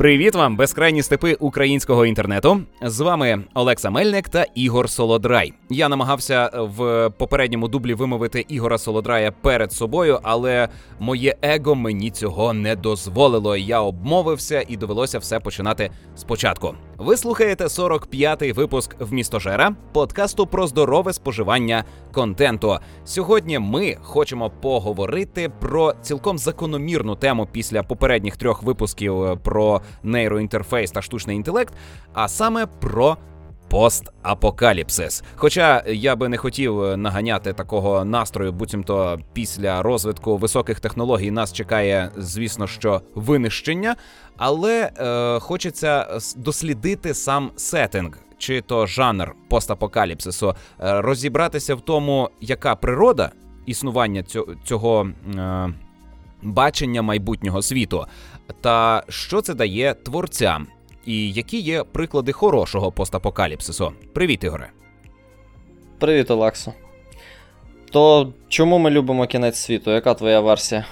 Привіт вам, безкрайні степи українського інтернету. З вами Олекса Мельник та Ігор Солодрай. Я намагався в попередньому дублі вимовити Ігора Солодрая перед собою, але моє его мені цього не дозволило. Я обмовився і довелося все починати спочатку. Ви слухаєте 45-й випуск в містожера подкасту про здорове споживання контенту. Сьогодні ми хочемо поговорити про цілком закономірну тему після попередніх трьох випусків про нейроінтерфейс та штучний інтелект, а саме про постапокаліпсис. Хоча я би не хотів наганяти такого настрою, буцімто після розвитку високих технологій нас чекає, звісно, що винищення, але е, хочеться дослідити сам сеттинг. Чи то жанр постапокаліпсису, е, розібратися в тому, яка природа існування цього цього е, бачення майбутнього світу, та що це дає творцям, і які є приклади хорошого постапокаліпсису. Привіт, Ігоре. Привіт, Олексо. То чому ми любимо кінець світу? Яка твоя версія?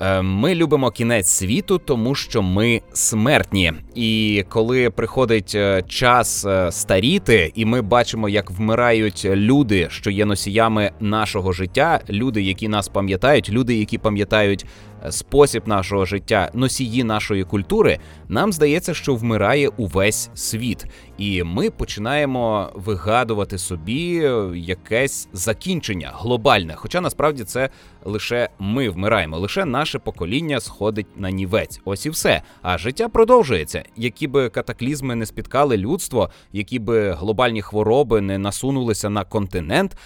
Е, ми любимо кінець світу, тому що ми смертні. І коли приходить е, час е, старіти, і ми бачимо, як вмирають люди, що є носіями нашого життя, люди, які нас пам'ятають, люди, які пам'ятають спосіб нашого життя, носії нашої культури, нам здається, що вмирає увесь світ, і ми починаємо вигадувати собі якесь закінчення глобальне. Хоча насправді це лише ми вмираємо, лише наше покоління сходить на нівець. Ось і все. А життя продовжується. Які би катаклізми не спіткали людство, які би глобальні хвороби не насунулися на континент,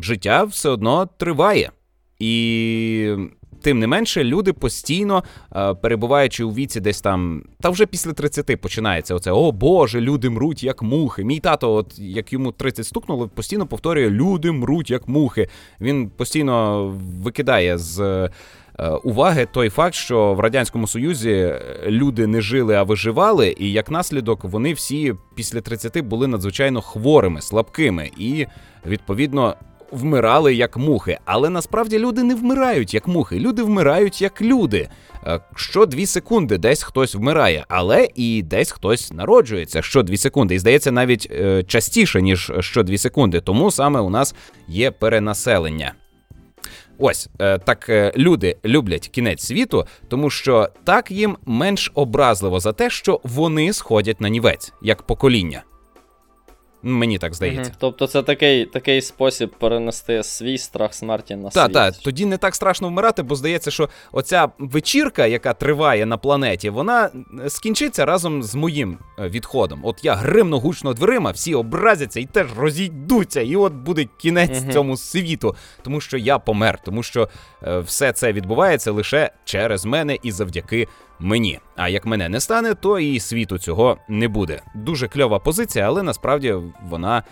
життя все одно триває. І Тим не менше, люди постійно, е, перебуваючи у віці, десь там, та вже після 30 починається оце: О Боже, люди мруть як мухи. Мій тато, от як йому 30 стукнуло, постійно повторює: Люди мруть як мухи. Він постійно викидає з. Е, уваги той факт, що в радянському союзі люди не жили, а виживали, і як наслідок вони всі після 30 були надзвичайно хворими, слабкими, і відповідно вмирали як мухи, але насправді люди не вмирають як мухи, люди вмирають як люди. Е, що дві секунди десь хтось вмирає, але і десь хтось народжується що дві секунди. І здається, навіть е, частіше ніж що дві секунди. Тому саме у нас є перенаселення. Ось е, так люди люблять кінець світу, тому що так їм менш образливо за те, що вони сходять на нівець як покоління. Мені так здається. Угу. Тобто це такий такий спосіб перенести свій страх смерті на світ. Так, так, тоді не так страшно вмирати, бо здається, що оця вечірка, яка триває на планеті, вона скінчиться разом з моїм е, відходом. От я гримну гучно дверима, всі образяться і теж розійдуться, і от буде кінець угу. цьому світу, тому що я помер, тому що е, все це відбувається лише через мене і завдяки мені. А як мене не стане, то і світу цього не буде. Дуже кльова позиція, але насправді вона.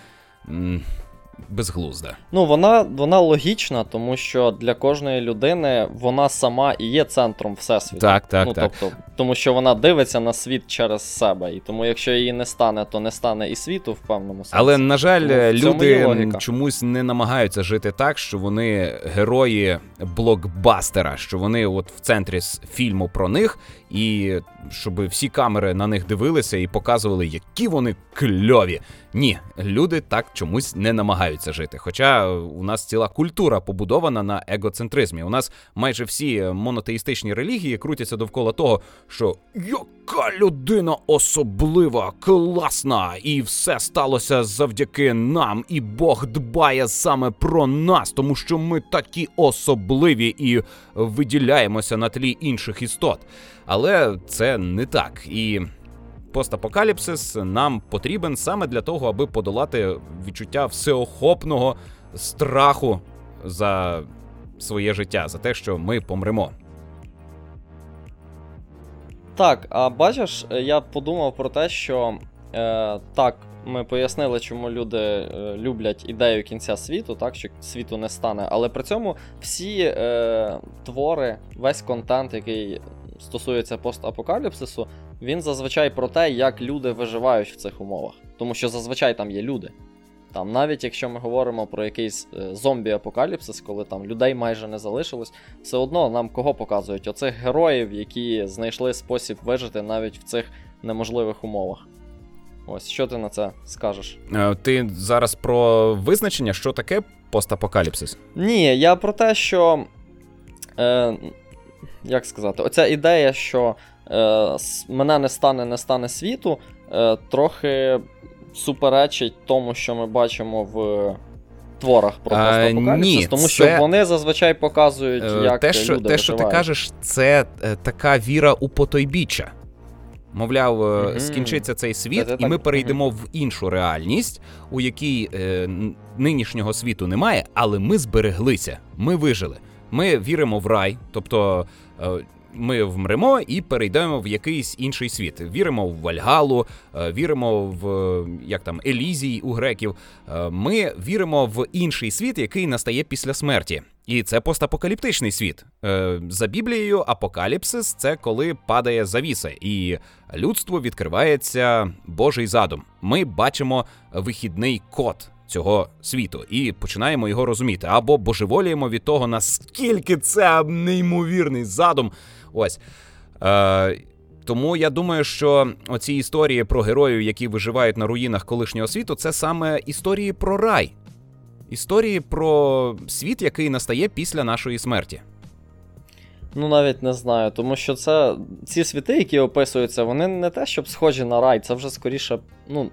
Безглузда. Ну, вона вона логічна, тому що для кожної людини вона сама і є центром всесвіту. Так, так, ну, так. Тобто, Тому що вона дивиться на світ через себе. І тому, якщо її не стане, то не стане і світу в певному сенсі. Але, на жаль, люди чомусь не намагаються жити так, що вони герої блокбастера, що вони от в центрі фільму про них, і щоб всі камери на них дивилися і показували, які вони кльові. Ні, люди так чомусь не намагаються жити. Хоча у нас ціла культура побудована на егоцентризмі. У нас майже всі монотеїстичні релігії крутяться довкола того, що яка людина особлива, класна, і все сталося завдяки нам, і Бог дбає саме про нас, тому що ми такі особливі і виділяємося на тлі інших істот. Але це не так і постапокаліпсис нам потрібен саме для того, аби подолати відчуття всеохопного страху за своє життя, за те, що ми помремо. Так, а бачиш, я подумав про те, що е, так, ми пояснили, чому люди е, люблять ідею кінця світу, так, що світу не стане. Але при цьому всі е, твори, весь контент, який стосується постапокаліпсису, він зазвичай про те, як люди виживають в цих умовах. Тому що зазвичай там є люди. Там, навіть якщо ми говоримо про якийсь е, зомбі-апокаліпсис, коли там людей майже не залишилось, все одно нам кого показують? Оцих героїв, які знайшли спосіб вижити навіть в цих неможливих умовах. Ось, що ти на це скажеш? Е, Ти зараз про визначення, що таке постапокаліпсис? Ні, я про те, що. Е, як сказати, оця ідея, що е, мене не стане, не стане світу, е, трохи суперечить тому, що ми бачимо в творах про А, постапокаліпсис, ні, тому це- що вони зазвичай показують, Е, як те, що, люди те, що ти кажеш, це е, така віра у потойбіччя. Мовляв, Мгм. скінчиться цей світ, Це і так, ми перейдемо в іншу реальність, у якій е, нинішнього світу немає, але ми збереглися, ми вижили. Ми віримо в рай, тобто е, ми вмремо і перейдемо в якийсь інший світ. Віримо в Вальгалу, е, віримо в як там Елізій у греків. Е, Ми віримо в інший світ, який настає після смерті. І це постапокаліптичний світ. За Біблією, апокаліпсис це коли падає завіса, і людству відкривається Божий задум. Ми бачимо вихідний код цього світу і починаємо його розуміти. Або божеволіємо від того, наскільки це неймовірний задум. Ось. Е, тому я думаю, що оці історії про героїв, які виживають на руїнах колишнього світу, це саме історії про рай. Історії про світ, який настає після нашої смерті. Ну, навіть не знаю, тому що це ці світи, які описуються, вони не те, щоб схожі на рай, це вже скоріше, ну.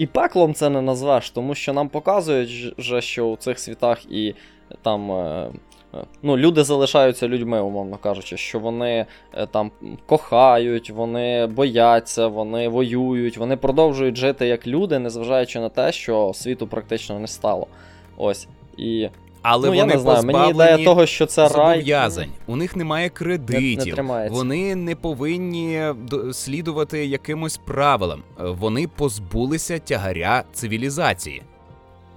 І пеклом це не назвеш, тому що нам показують, що у цих світах і там. е, е, Ну, люди залишаються людьми, умовно кажучи, що вони е, там кохають, вони бояться, вони воюють, вони продовжують жити як люди, незважаючи на те, що світу практично не стало. Ось. І Але ну, я вони не знаю, мені ідея того, що це рай. У них немає кредитів. Не- не вони не повинні слідувати якимось правилам. Е, Вони позбулися тягаря цивілізації.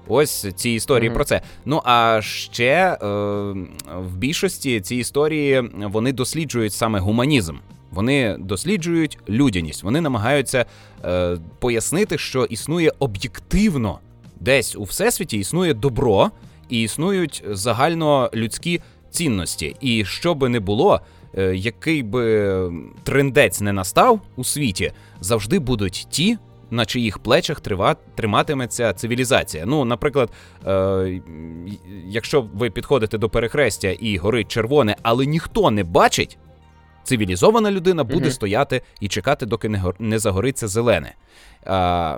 Ось ці історії Мгм. про це. Ну а ще е, в більшості ці історії вони досліджують саме гуманізм. Вони досліджують людяність. Вони намагаються е, пояснити, що існує об'єктивно десь у всесвіті існує добро і існують загальнолюдські цінності. І що би не було, е, який би трендець не настав у світі, завжди будуть ті. На чиїх плечах трива, триматиметься цивілізація. Ну, наприклад, е, якщо ви підходите до перехрестя і горить червоне, але ніхто не бачить, цивілізована людина буде стояти і чекати, доки не, не загориться зелене. А,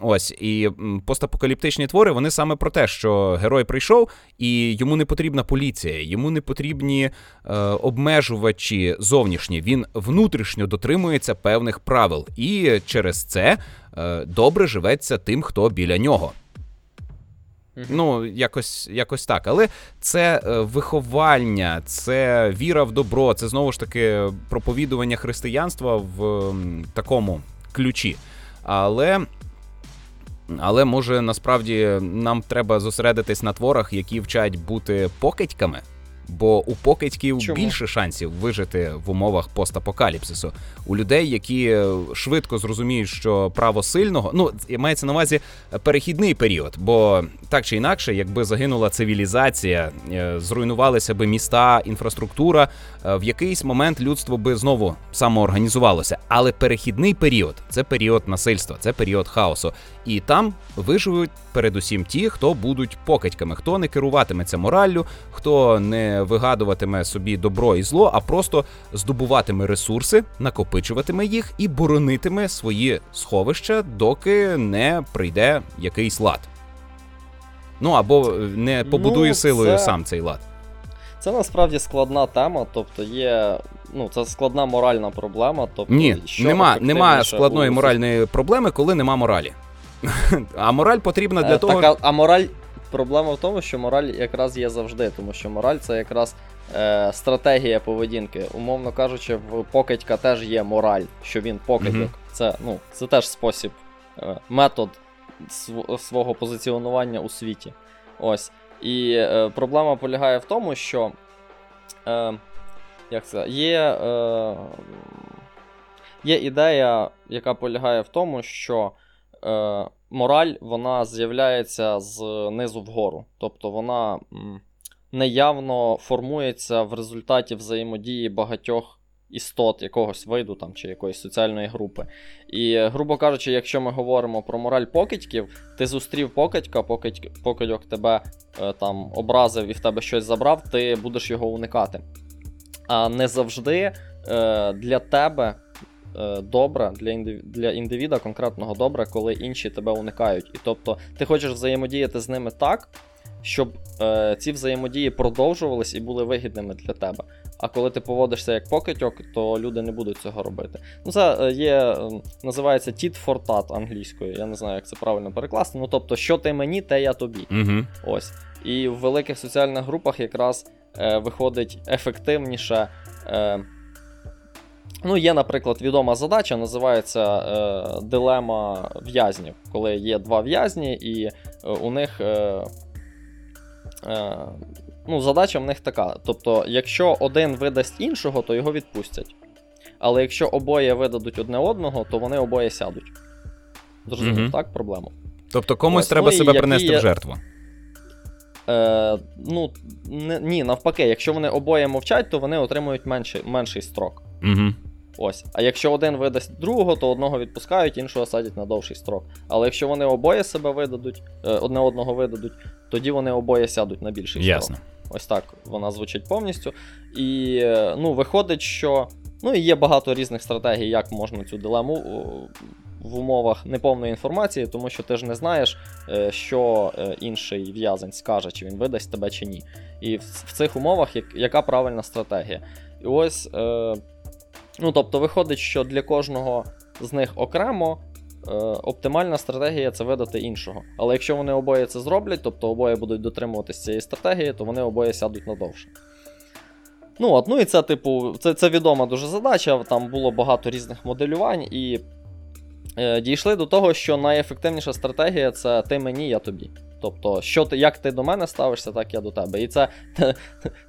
ось і постапокаліптичні твори вони саме про те, що герой прийшов, і йому не потрібна поліція, йому не потрібні е, обмежувачі зовнішні. Він внутрішньо дотримується певних правил, і через це е, добре живеться тим, хто біля нього. Ну, якось, якось так. Але це е, виховання, це віра в добро, це знову ж таки проповідування християнства в такому ключі. Але. Але може насправді нам треба зосередитись на творах, які вчать бути покидьками, бо у покидьків Чому? більше шансів вижити в умовах постапокаліпсису. У людей, які е, швидко зрозуміють, що право сильного, ну мається на увазі е, перехідний період, бо так чи інакше, якби загинула цивілізація, е, зруйнувалися би міста, інфраструктура, в якийсь момент людство би знову самоорганізувалося. Але перехідний період це період насильства, це період хаосу. І там виживуть передусім ті, хто будуть покидьками, хто не керуватиметься мораллю, хто не вигадуватиме собі добро і зло, а просто здобуватиме ресурси, накопичуватиме їх і боронитиме свої сховища, доки не прийде якийсь лад. Ну або е, не побудує Ну, силою це- сам цей лад. Це насправді складна тема, тобто є. Ну, це складна моральна проблема. Тобто, Ні, що нема, нема складної у- моральної проблеми, коли нема моралі. А мораль потрібна для Е, того. Так, а, а мораль. Проблема в тому, що мораль якраз є завжди, тому що мораль це якраз е, стратегія поведінки. Умовно кажучи, в покидька теж є мораль, що він покидьок. Мгм. Це, ну, це теж спосіб, е, метод св- свого позиціонування у світі. Ось. І е, проблема полягає в тому, що. Е, як це? Є, е, є ідея, яка полягає в тому, що е, мораль вона з'являється з низу вгору. Тобто вона неявно формується в результаті взаємодії багатьох істот якогось виду там, чи якоїсь соціальної групи. І, грубо кажучи, якщо ми говоримо про мораль покидьків, ти зустрів покидька, покидьок, покидьок тебе е, там образив і в тебе щось забрав, ти будеш його уникати. А не завжди е, для тебе Е, добре для індиві... для індивіда конкретного добре, коли інші тебе уникають. І тобто ти хочеш взаємодіяти з ними так, щоб е, ці взаємодії продовжувались і були вигідними для тебе. А коли ти поводишся як покидьок, то люди не будуть цього робити. Ну, це е, є, називається tit for tat англійською. Я не знаю, як це правильно перекласти. Ну тобто, що ти мені, те я тобі. Угу. Ось. І в великих соціальних групах якраз е, виходить ефективніше. Е, Ну, є, наприклад, відома задача, називається е, дилема в'язнів, коли є два в'язні, і е, у них е, е, ну, задача в них така. Тобто, якщо один видасть іншого, то його відпустять. Але якщо обоє видадуть одне одного, то вони обоє сядуть. Зрозумів, угу. так, проблему? Тобто комусь Ось, треба ну, себе принести є... в жертву. Е, Ну, не, ні, навпаки, якщо вони обоє мовчать, то вони отримують менший менший строк. Угу. Ось. А якщо один видасть другого, то одного відпускають, іншого садять на довший строк. Але якщо вони обоє себе видадуть, е, одне одного видадуть, тоді вони обоє сядуть на більший Ясно. строк. Ось так вона звучить повністю. І е, ну, виходить, що ну, і є багато різних стратегій, як можна цю дилему в умовах неповної інформації, тому що ти ж не знаєш, е, що інший в'язень скаже, чи він видасть тебе, чи ні. І в цих умовах яка правильна стратегія. І ось. Ну, тобто, виходить, що для кожного з них окремо е, оптимальна стратегія це видати іншого. Але якщо вони обоє це зроблять, тобто обоє будуть дотримуватися цієї стратегії, то вони обоє сядуть надовше. Ну от, ну і це, типу, це це відома дуже задача, там було багато різних моделювань, і е, дійшли до того, що найефективніша стратегія це ти мені, я тобі. Тобто, що ти, як ти до мене ставишся, так я до тебе. І це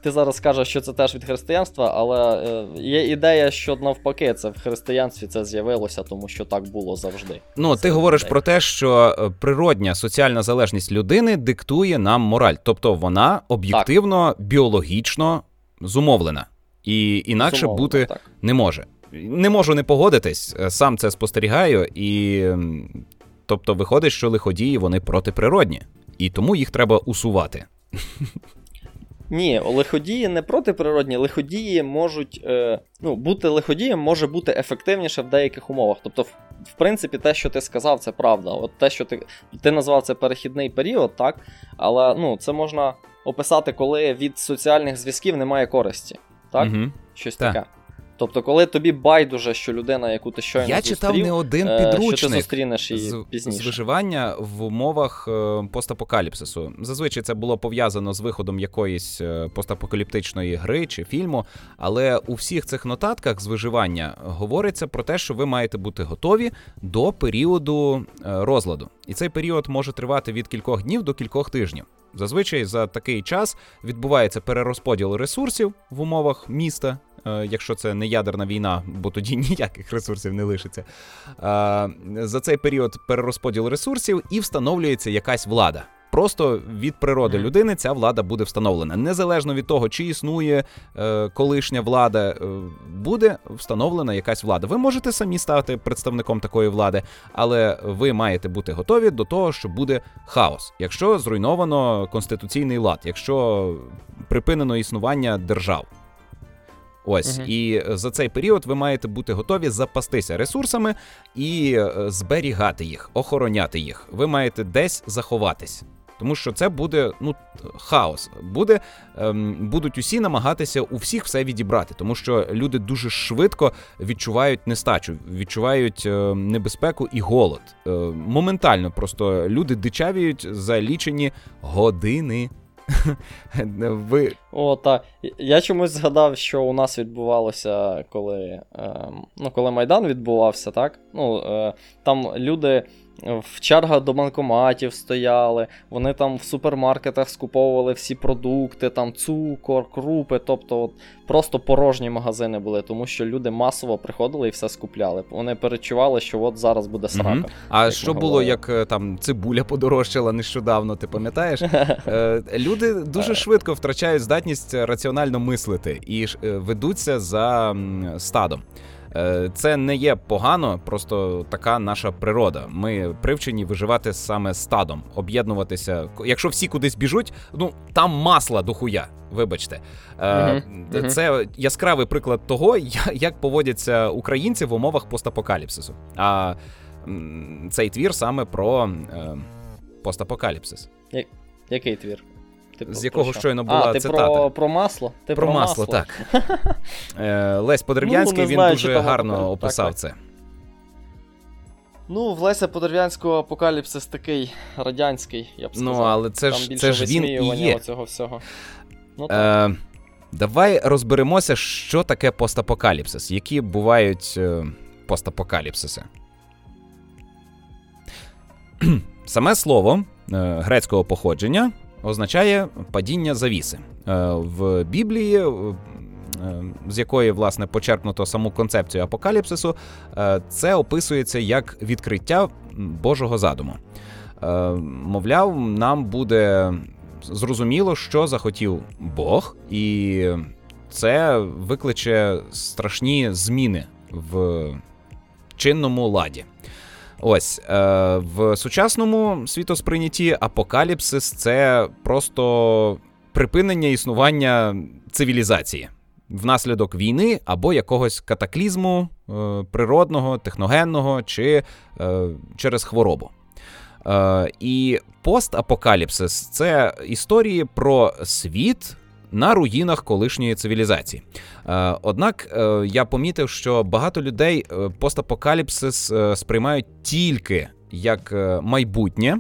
ти зараз скажеш, що це теж від християнства, але е, є ідея, що навпаки, це в християнстві це з'явилося, тому що так було завжди. Ну, це ти говориш ідея. про те, що е, природня соціальна залежність людини диктує нам мораль, тобто вона об'єктивно, так. біологічно зумовлена. І інакше Зумовлено, бути так. не може. Не можу не погодитись, е, сам це спостерігаю, і тобто виходить, що лиходії вони протиприродні і тому їх треба усувати. Ні, лиходії не протиприродні, лиходії можуть. Е, ну, бути лиходієм може бути ефективніше в деяких умовах. Тобто, в, в принципі, те, що ти сказав, це правда. От те, що ти ти назвав це перехідний період, так? Але ну, це можна описати, коли від соціальних зв'язків немає користі. Так? Угу. Щось так. таке. Тобто, коли тобі байдуже, що людина, яку ти щойно Я читав не один підручник що ти зустрінеш її з, пізніше. з виживання в умовах е, постапокаліпсису. Зазвичай це було пов'язано з виходом якоїсь е, постапокаліптичної гри чи фільму. Але у всіх цих нотатках з виживання говориться про те, що ви маєте бути готові до періоду е, розладу. І цей період може тривати від кількох днів до кількох тижнів. Зазвичай за такий час відбувається перерозподіл ресурсів в умовах міста Е, якщо це не ядерна війна, бо тоді ніяких ресурсів не лишиться. Е, за цей період перерозподіл ресурсів і встановлюється якась влада. Просто від природи людини ця влада буде встановлена. Незалежно від того, чи існує е, колишня влада, е, буде встановлена якась влада. Ви можете самі стати представником такої влади, але ви маєте бути готові до того, що буде хаос, якщо зруйновано конституційний лад, якщо припинено існування держав. Ось, угу. і за цей період ви маєте бути готові запастися ресурсами і е, зберігати їх, охороняти їх. Ви маєте десь заховатись. Тому що це буде ну хаос. Буде ем, будуть усі намагатися у всіх все відібрати, тому що люди дуже швидко відчувають нестачу, відчувають е, небезпеку і голод. Е, моментально просто люди дичавіють за лічені години. Ви... О, так. Я чомусь згадав, що у нас відбувалося, коли е, ну, коли Майдан відбувався, так? Ну, е, Там люди в чергах до банкоматів стояли, вони там в супермаркетах скуповували всі продукти, там цукор, крупи, тобто от просто порожні магазини були, тому що люди масово приходили і все скупляли. Вони перечували, що от зараз буде срака. Угу. А що було, як е, там цибуля подорожчала нещодавно, ти пам'ятаєш? Е, люди дуже швидко втрачають здатність раціонально мислити і е, ведуться за стадом. Е, це не є погано, просто така наша природа. Ми привчені виживати саме стадом, об'єднуватися. Якщо всі кудись біжуть, ну там масла до хуя. Вибачте, uh-huh. це яскравий приклад того, як поводяться українці в умовах постапокаліпсису. А цей твір саме про е, постапокаліпсис. Який твір? Ти з якого щойно була а, ти цитата. Про про масло? Ти Про, про масло, масло, так. Е, Лесь Подерв'янський ну, він знаю, дуже гарно так, описав так, це. Ну, в Леся Подерв'янського апокаліпсис такий радянський, я б ну, сказав. Ну, але це Там ж це ж він і є. цього всього. Ну, так. Е, Давай розберемося, що таке постапокаліпсис, які бувають е, постапокаліпсиси. Саме слово е, грецького походження означає падіння завіси. Е, в Біблії, е, з якої власне почерпнуто саму концепцію апокаліпсису, е, це описується як відкриття Божого задуму. Мовляв, нам буде зрозуміло, що захотів Бог, і це викличе страшні зміни в чинному ладі. Ось е, в сучасному світосприйнятті апокаліпсис це просто припинення існування цивілізації внаслідок війни або якогось катаклізму е, природного, техногенного чи е, через хворобу. Е, і постапокаліпсис це історії про світ, на руїнах колишньої цивілізації. Е, однак е, я помітив, що багато людей е, постапокаліпсис сприймають тільки як майбутнє,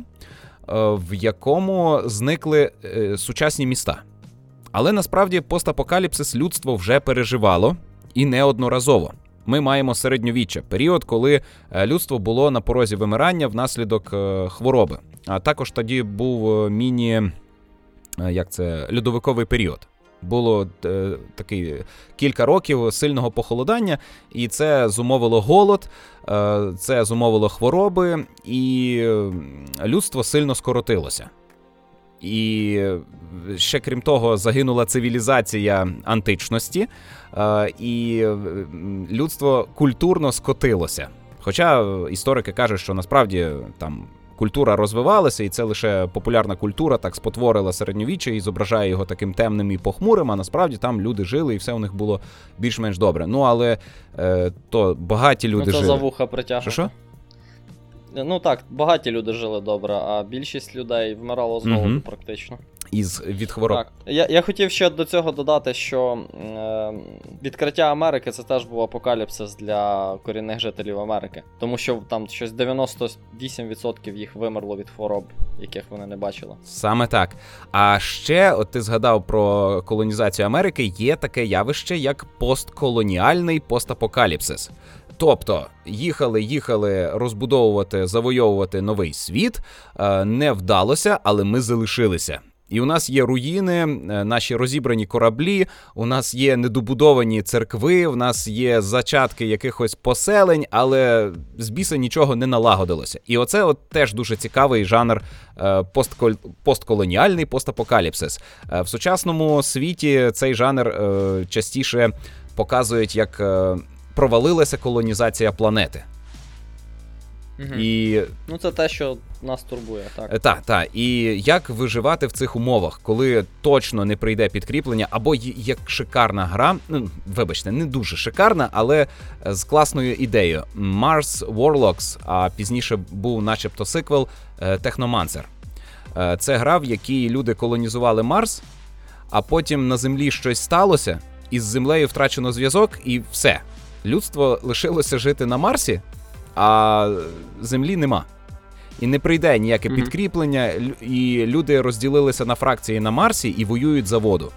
в якому зникли сучасні міста. Але насправді постапокаліпсис людство вже переживало і неодноразово. Ми маємо середньовіччя, період, коли людство було на порозі вимирання внаслідок хвороби. А також тоді був міні. Е, як це льодовиковий період. Було е, такий кілька років сильного похолодання, і це зумовило голод, е, це зумовило хвороби, і людство сильно скоротилося. І ще крім того, загинула цивілізація античності, е, і людство культурно скотилося. Хоча історики кажуть, що насправді там культура розвивалася, і це лише популярна культура так спотворила середньовіччя і зображає його таким темним і похмурим. А насправді там люди жили, і все у них було більш-менш добре. Ну але е, то багаті люди ну, це жили. за вуха притягнуто. Що? Ну так, багаті люди жили добре, а більшість людей вмирало з голоду угу. практично із від хвороб. Так. Я я хотів ще до цього додати, що е, відкриття Америки це теж був апокаліпсис для корінних жителів Америки, тому що там щось 98% їх вимерло від хвороб, яких вони не бачили. Саме так. А ще, от ти згадав про колонізацію Америки, є таке явище, як постколоніальний постапокаліпсис. Тобто їхали, їхали розбудовувати, завойовувати новий світ. Е, не вдалося, але ми залишилися. І у нас є руїни, е, наші розібрані кораблі, у нас є недобудовані церкви, у нас є зачатки якихось поселень, але з біса нічого не налагодилося. І оце от теж дуже цікавий жанр е, постколоніальний постапокаліпсис. Е, в сучасному світі цей жанр частіше показують, як провалилася колонізація планети. Угу. І... Ну, це те, що нас турбує, так. Так, так. І як виживати в цих умовах, коли точно не прийде підкріплення, або як шикарна гра, ну вибачте, не дуже шикарна, але з класною ідеєю. Mars Warlocks, а пізніше був, начебто, сиквел Техномансер. Це гра, в якій люди колонізували Марс, а потім на землі щось сталося, і з землею втрачено зв'язок, і все. Людство лишилося жити на Марсі а землі нема. І не прийде ніяке mm-hmm. підкріплення, і люди розділилися на фракції на Марсі і воюють за воду.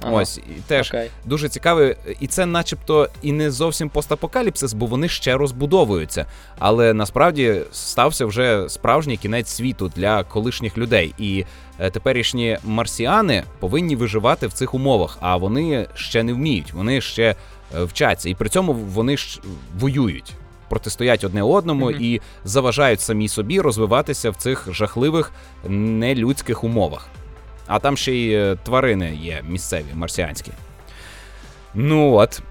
Ага. Ось і теж okay. дуже цікаве, і це, начебто, і не зовсім постапокаліпсис, бо вони ще розбудовуються. Але насправді стався вже справжній кінець світу для колишніх людей. І е, теперішні марсіани повинні виживати в цих умовах, а вони ще не вміють, вони ще вчаться, і при цьому вони ж воюють. Протистоять одне одному mm-hmm. і заважають самі собі розвиватися в цих жахливих нелюдських умовах. А там ще й е, тварини є місцеві, марсіанські. Ну от.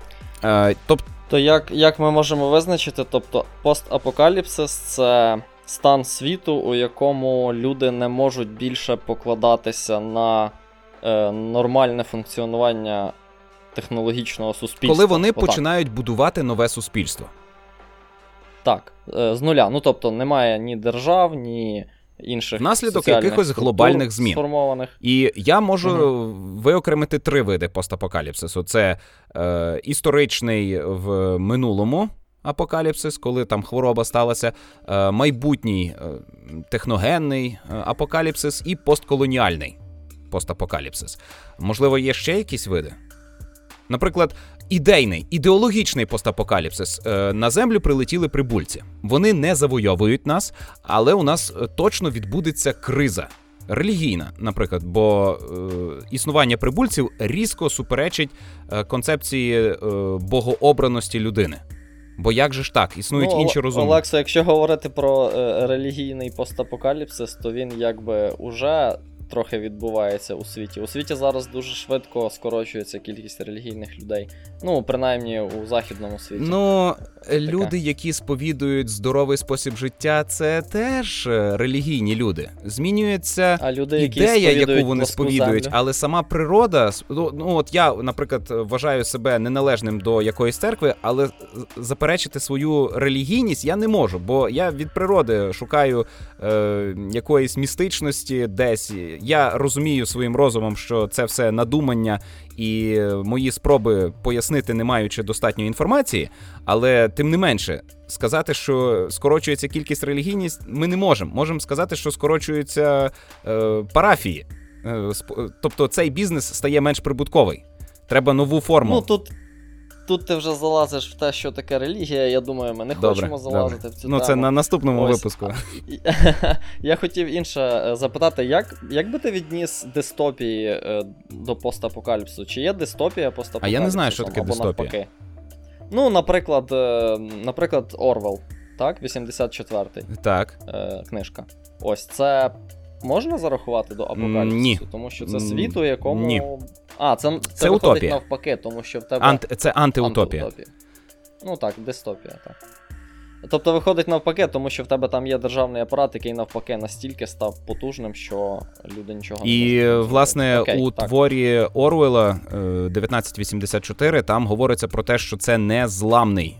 Е, тобто... То як як ми можемо визначити, тобто постапокаліпсис це стан світу, у якому люди не можуть більше покладатися на е, нормальне функціонування технологічного суспільства. Коли вони Отак. починають будувати нове суспільство. Так, е, з нуля. Ну тобто немає ні держав, ні інших внаслідок якихось глобальних змін. Сформованих. І я можу угу. виокремити три види постапокаліпсису: це е, історичний в минулому. Апокаліпсис, коли там хвороба сталася, е, майбутній е, техногенний апокаліпсис і постколоніальний постапокаліпсис. Можливо, є ще якісь види? Наприклад, ідейний, ідеологічний постапокаліпсис. Е, на землю прилетіли прибульці. Вони не завойовують нас, але у нас е, точно відбудеться криза. Релігійна, наприклад, бо е, існування прибульців різко суперечить е, концепції е, богообраності людини. Бо як же ж так, існують ну, інші розуми. Олексо, якщо говорити про е, релігійний постапокаліпсис, то він якби уже трохи відбувається у світі. У світі зараз дуже швидко скорочується кількість релігійних людей. Ну, принаймні у західному світі. Ну, люди, які сповідують здоровий спосіб життя, це теж е, релігійні люди. Змінюється а люди, ідея, яку вони сповідують, землю. але сама природа. Ну, ну от я, наприклад, вважаю себе неналежним до якоїсь церкви, але заперечити свою релігійність я не можу, бо я від природи шукаю е, якоїсь містичності десь я розумію своїм розумом, що це все надумання і мої спроби пояснити, не маючи достатньої інформації, але тим не менше. Сказати, що скорочується кількість релігійність, ми не можемо. Можемо сказати, що скорочуються е, парафії. Е, тобто цей бізнес стає менш прибутковий. Треба нову форму. Ну тут Тут ти вже залазиш в те, що таке релігія. Я думаю, ми не добре, хочемо залазити добре. в цю ну, тему. це на наступному Ось. випуску. Я хотів інше е, запитати, як як би ти відніс дистопії е, до постапокаліпсу? Чи є дистопія постапокаліпсу? А я не знаю, що таке дистопія. Навпаки? Ну, наприклад, е, наприклад, Орвел, так, 84-й. Так. Книжка. Ось це можна зарахувати до апокаліпсису? Ні. Тому що це світ, у якому. Ні. А, це це, це виходить утопія. навпаки, тому що в тебе. Ант... Це антиутопія. антиутопія. Ну так, дистопія, так. Тобто виходить навпаки, тому що в тебе там є державний апарат, який навпаки настільки став потужним, що люди нічого не можуть. І, власне, Окей, у так. творі Орвела 1984 там говориться про те, що це не зламний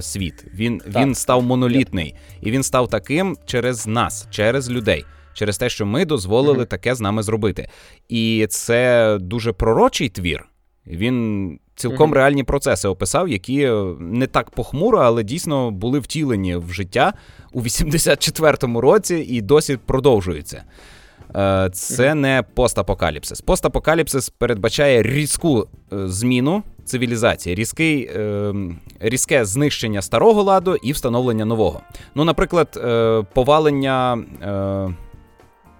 світ. Він, Він став монолітний. І він став таким через нас, через людей через те, що ми дозволили таке з нами зробити. І це дуже пророчий твір. Він цілком mm-hmm. реальні процеси описав, які е, не так похмуро, але дійсно були втілені в життя у 84-му році і досі продовжуються. Е, це не постапокаліпсис. Постапокаліпсис передбачає різку е, зміну цивілізації, різкий, різке знищення старого ладу і встановлення нового. Ну, наприклад, повалення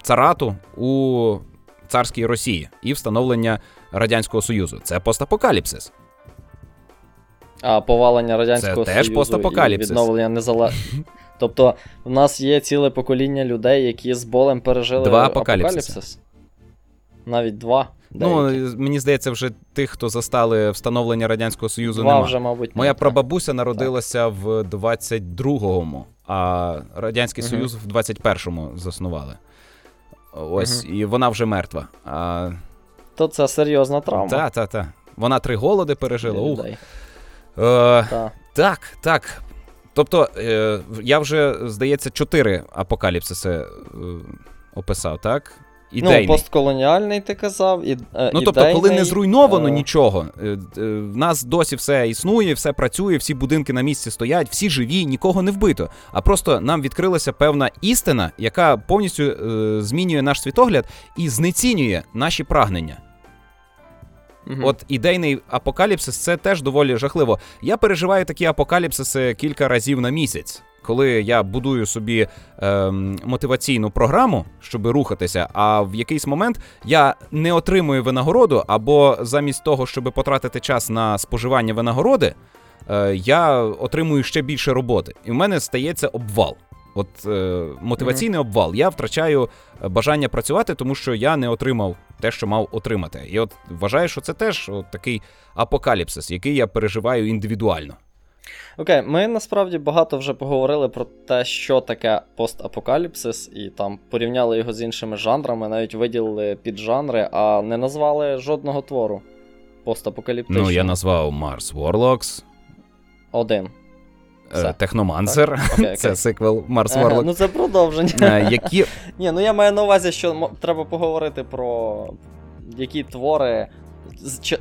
царату у царській Росії і встановлення Радянського Союзу. Це постапокаліпсис. А повалення Радянського Це Союзу теж постапокаліпсис. і відновлення незалежності. Тобто, в нас є ціле покоління людей, які з болем пережили два апокаліпсис. Навіть два. Ну, мені здається, вже тих, хто застали встановлення Радянського Союзу, Два нема. вже, мабуть, Моя прабабуся народилася так. в 22-му, а Радянський угу. Союз в 21-му заснували. Ось, угу. і вона вже мертва. А... То це серйозна травма. Так, так, так. Вона три голоди пережила. Ух. Е, та. Так, так. Тобто, е, я вже, здається, чотири апокаліпсиси е, описав, так? Ідейний. Ну, постколоніальний ти казав. І, е, Ну, тобто, коли не зруйновано е... нічого, е, е, в нас досі все існує, все працює, всі будинки на місці стоять, всі живі, нікого не вбито. А просто нам відкрилася певна істина, яка повністю е, змінює наш світогляд і знецінює наші прагнення. Угу. От ідейний апокаліпсис це теж доволі жахливо. Я переживаю такі апокаліпсиси кілька разів на місяць. Коли я будую собі е, мотиваційну програму, щоб рухатися, а в якийсь момент я не отримую винагороду, або замість того, щоб потратити час на споживання винагороди, е, я отримую ще більше роботи, і в мене стається обвал. От е, мотиваційний mm-hmm. обвал. Я втрачаю е, бажання працювати, тому що я не отримав те, що мав отримати. І от вважаю, що це теж от такий апокаліпсис, який я переживаю індивідуально. Окей, ми насправді багато вже поговорили про те, що таке постапокаліпсис, і там порівняли його з іншими жанрами, навіть виділили піджанри, а не назвали жодного твору постапокаліптичного. Ну, я назвав Mars Warlocks. Один. Все. Техномансер. Це сиквел Марс Warlock. Ну це продовження. Е, які... Ні, ну я маю на увазі, що треба поговорити про які твори,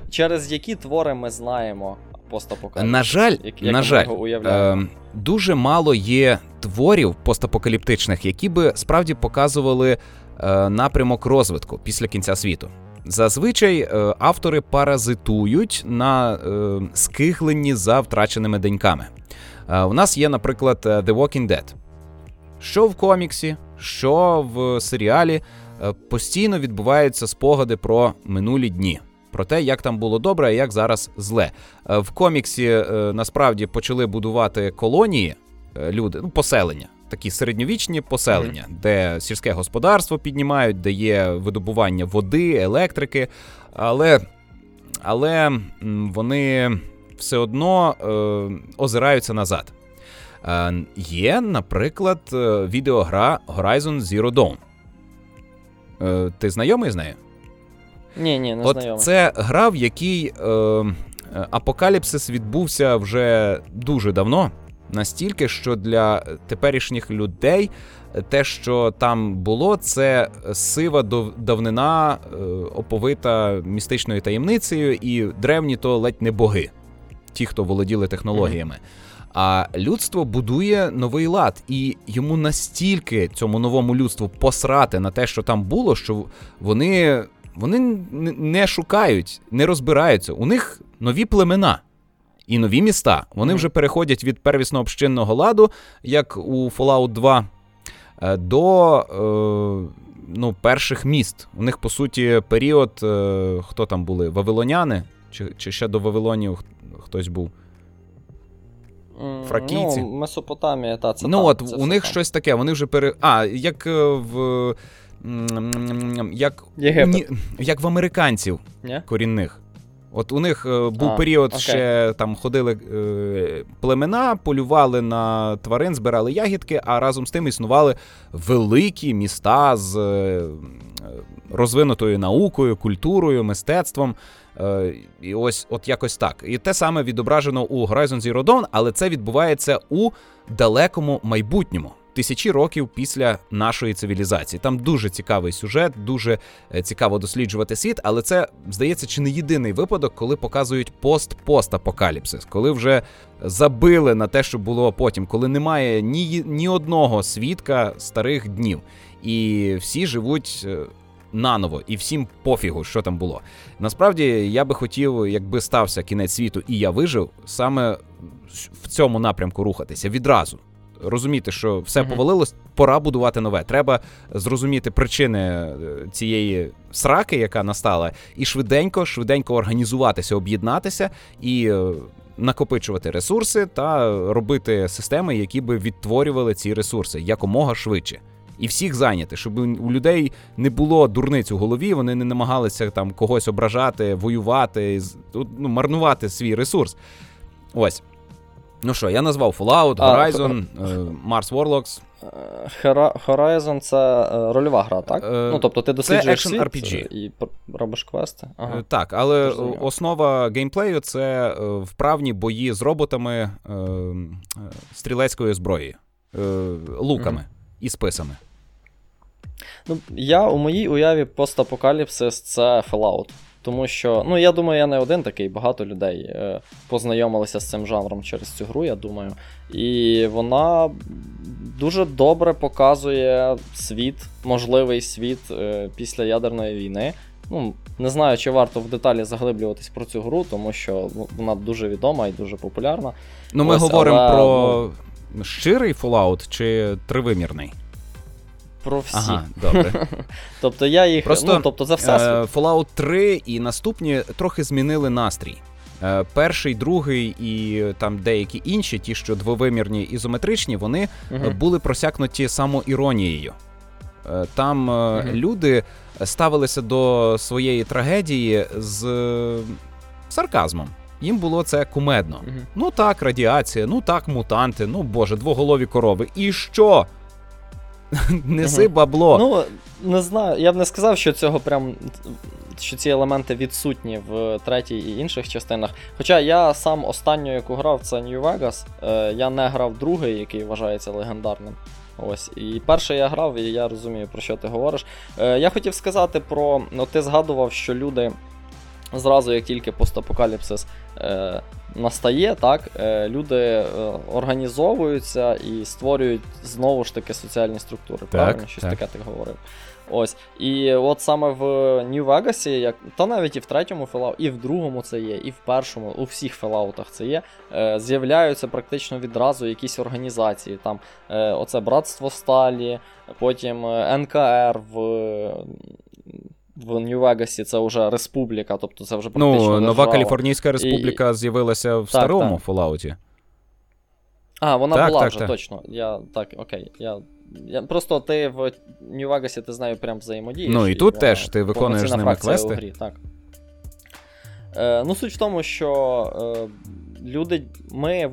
через які твори ми знаємо постапокаліпсис. На жаль, як, як на жаль, е, дуже мало є творів постапокаліптичних, які би справді показували е, напрямок розвитку після кінця світу. Зазвичай е, автори паразитують на е, скихленні за втраченими деньками. Е, у нас є, наприклад, е, The Walking Dead. Що в коміксі, що в серіалі е, постійно відбуваються спогади про минулі дні, про те, як там було добре, а як зараз зле. В коміксі насправді почали будувати колонії, люди, ну, поселення. Такі середньовічні поселення, mm-hmm. де сільське господарство піднімають, де є видобування води, електрики, але але вони все одно е, озираються назад. Е, Є, наприклад, е, відеогра Horizon Zero Dawn. Е, Ти знайомий з нею? Ні, ні, не От знайомий. Це гра, в якій е, е, апокаліпсис відбувся вже дуже давно. Настільки, що для теперішніх людей те, що там було, це сива давнина, е, оповита містичною таємницею, і древні то ледь не боги ті, хто володіли технологіями. А людство будує новий лад, і йому настільки цьому новому людству посрати на те, що там було, що вони вони не шукають, не розбираються. У них нові племена і нові міста. Вони вже переходять від первісно общинного ладу, як у Fallout 2, е, до е, ну, перших міст. У них, по суті, період, е, хто там були? Вавилоняни? Чи, Чи ще до Вавилонів хтось був. Фракійці. Ну, Месопотамія, та це Ну, там, от це у них там. щось таке, вони вже пере. А, як е, в. Як Єгипет. як в американців Ні? корінних. От у них е, був а, період, окей. ще там ходили е, племена, полювали на тварин, збирали ягідки, а разом з тим існували великі міста з е, розвинутою наукою, культурою, мистецтвом. Е, і ось от якось так. І те саме відображено у Horizon Zero Dawn, але це відбувається у далекому майбутньому. Тисячі років після нашої цивілізації. Там дуже цікавий сюжет, дуже е, цікаво досліджувати світ, але це здається чи не єдиний випадок, коли показують пост-пост-апокаліпсис, коли вже забили на те, що було потім, коли немає ні, ні одного свідка старих днів, і всі живуть е, наново, і всім пофігу, що там було. Насправді я би хотів, якби стався кінець світу, і я вижив, саме в цьому напрямку рухатися відразу. Розуміти, що все mm-hmm. повалилось, пора будувати нове. Треба зрозуміти причини е, цієї сраки, яка настала, і швиденько, швиденько організуватися, об'єднатися і е, накопичувати ресурси та робити системи, які би відтворювали ці ресурси якомога швидше і всіх зайняти, щоб у людей не було дурниць у голові, вони не намагалися там когось ображати, воювати, ну, марнувати свій ресурс. Ось. Ну що, я назвав Fallout, Horizon, а, е, Mars Warlocks. Horizon це е, рольова гра, так? Е, ну, тобто ти досліджуєш це світ RPG. і робиш квести. Ага. Так, але основа геймплею це вправні бої з роботами стрілецької зброї, луками і списами. Ну, Я у моїй уяві постапокаліпсис це Fallout. Тому що, ну я думаю, я не один такий, багато людей е, познайомилися з цим жанром через цю гру, я думаю. І вона дуже добре показує світ, можливий світ е, після ядерної війни. Ну, не знаю, чи варто в деталі заглиблюватись про цю гру, тому що ну, вона дуже відома і дуже популярна. Ну, ми Ось, говоримо але, про щирий Fallout чи тривимірний? Про всі. Ага, добре. тобто я їх. Просто, ну, тобто за все. Е, Fallout 3 і наступні трохи змінили настрій. Е, Перший, другий і там деякі інші, ті, що двовимірні ізометричні, вони Мгм. були просякнуті самоіронією. Е, Там е, Мгм. люди ставилися до своєї трагедії з е, сарказмом. Їм було це кумедно. Мгм. Ну так, радіація, ну так, мутанти, ну боже, двоголові корови. І що? Неси бабло. Ну, не знаю, я б не сказав, що цього прям. Що ці елементи відсутні в третій і інших частинах. Хоча я сам останню, яку грав, це New Vegas. Е, я не грав другий, який вважається легендарним. Ось. І перший я грав, і я розумію, про що ти говориш. Е, я хотів сказати про. Ну, ти згадував, що люди зразу, як тільки постапокаліпсис е, настає, так, е, люди е, організовуються і створюють знову ж таки соціальні структури. правильно? Щось так. таке ти говорив. Ось. І от саме в Vegas, як, та навіть і в третьому Fallout, і в другому це є, і в першому, у всіх Falloutах це є. Е, з'являються практично відразу якісь організації. Там е, оце Братство Сталі, потім е, НКР в. В Нью-Вегасі це вже республіка, тобто це вже практично Ну, нова держава. Каліфорнійська республіка з'явилася в Так, старому так. Fallout. А, вона Так, була так, вже так. точно. Я так, окей. Я, я просто ти в Нью-Вегасі ти з нею прям взаємодієш. Ну, і тут вона теж ти виконуєш з ними квести. У грі, так. Е, ну, суть в тому, що е, люди. Ми.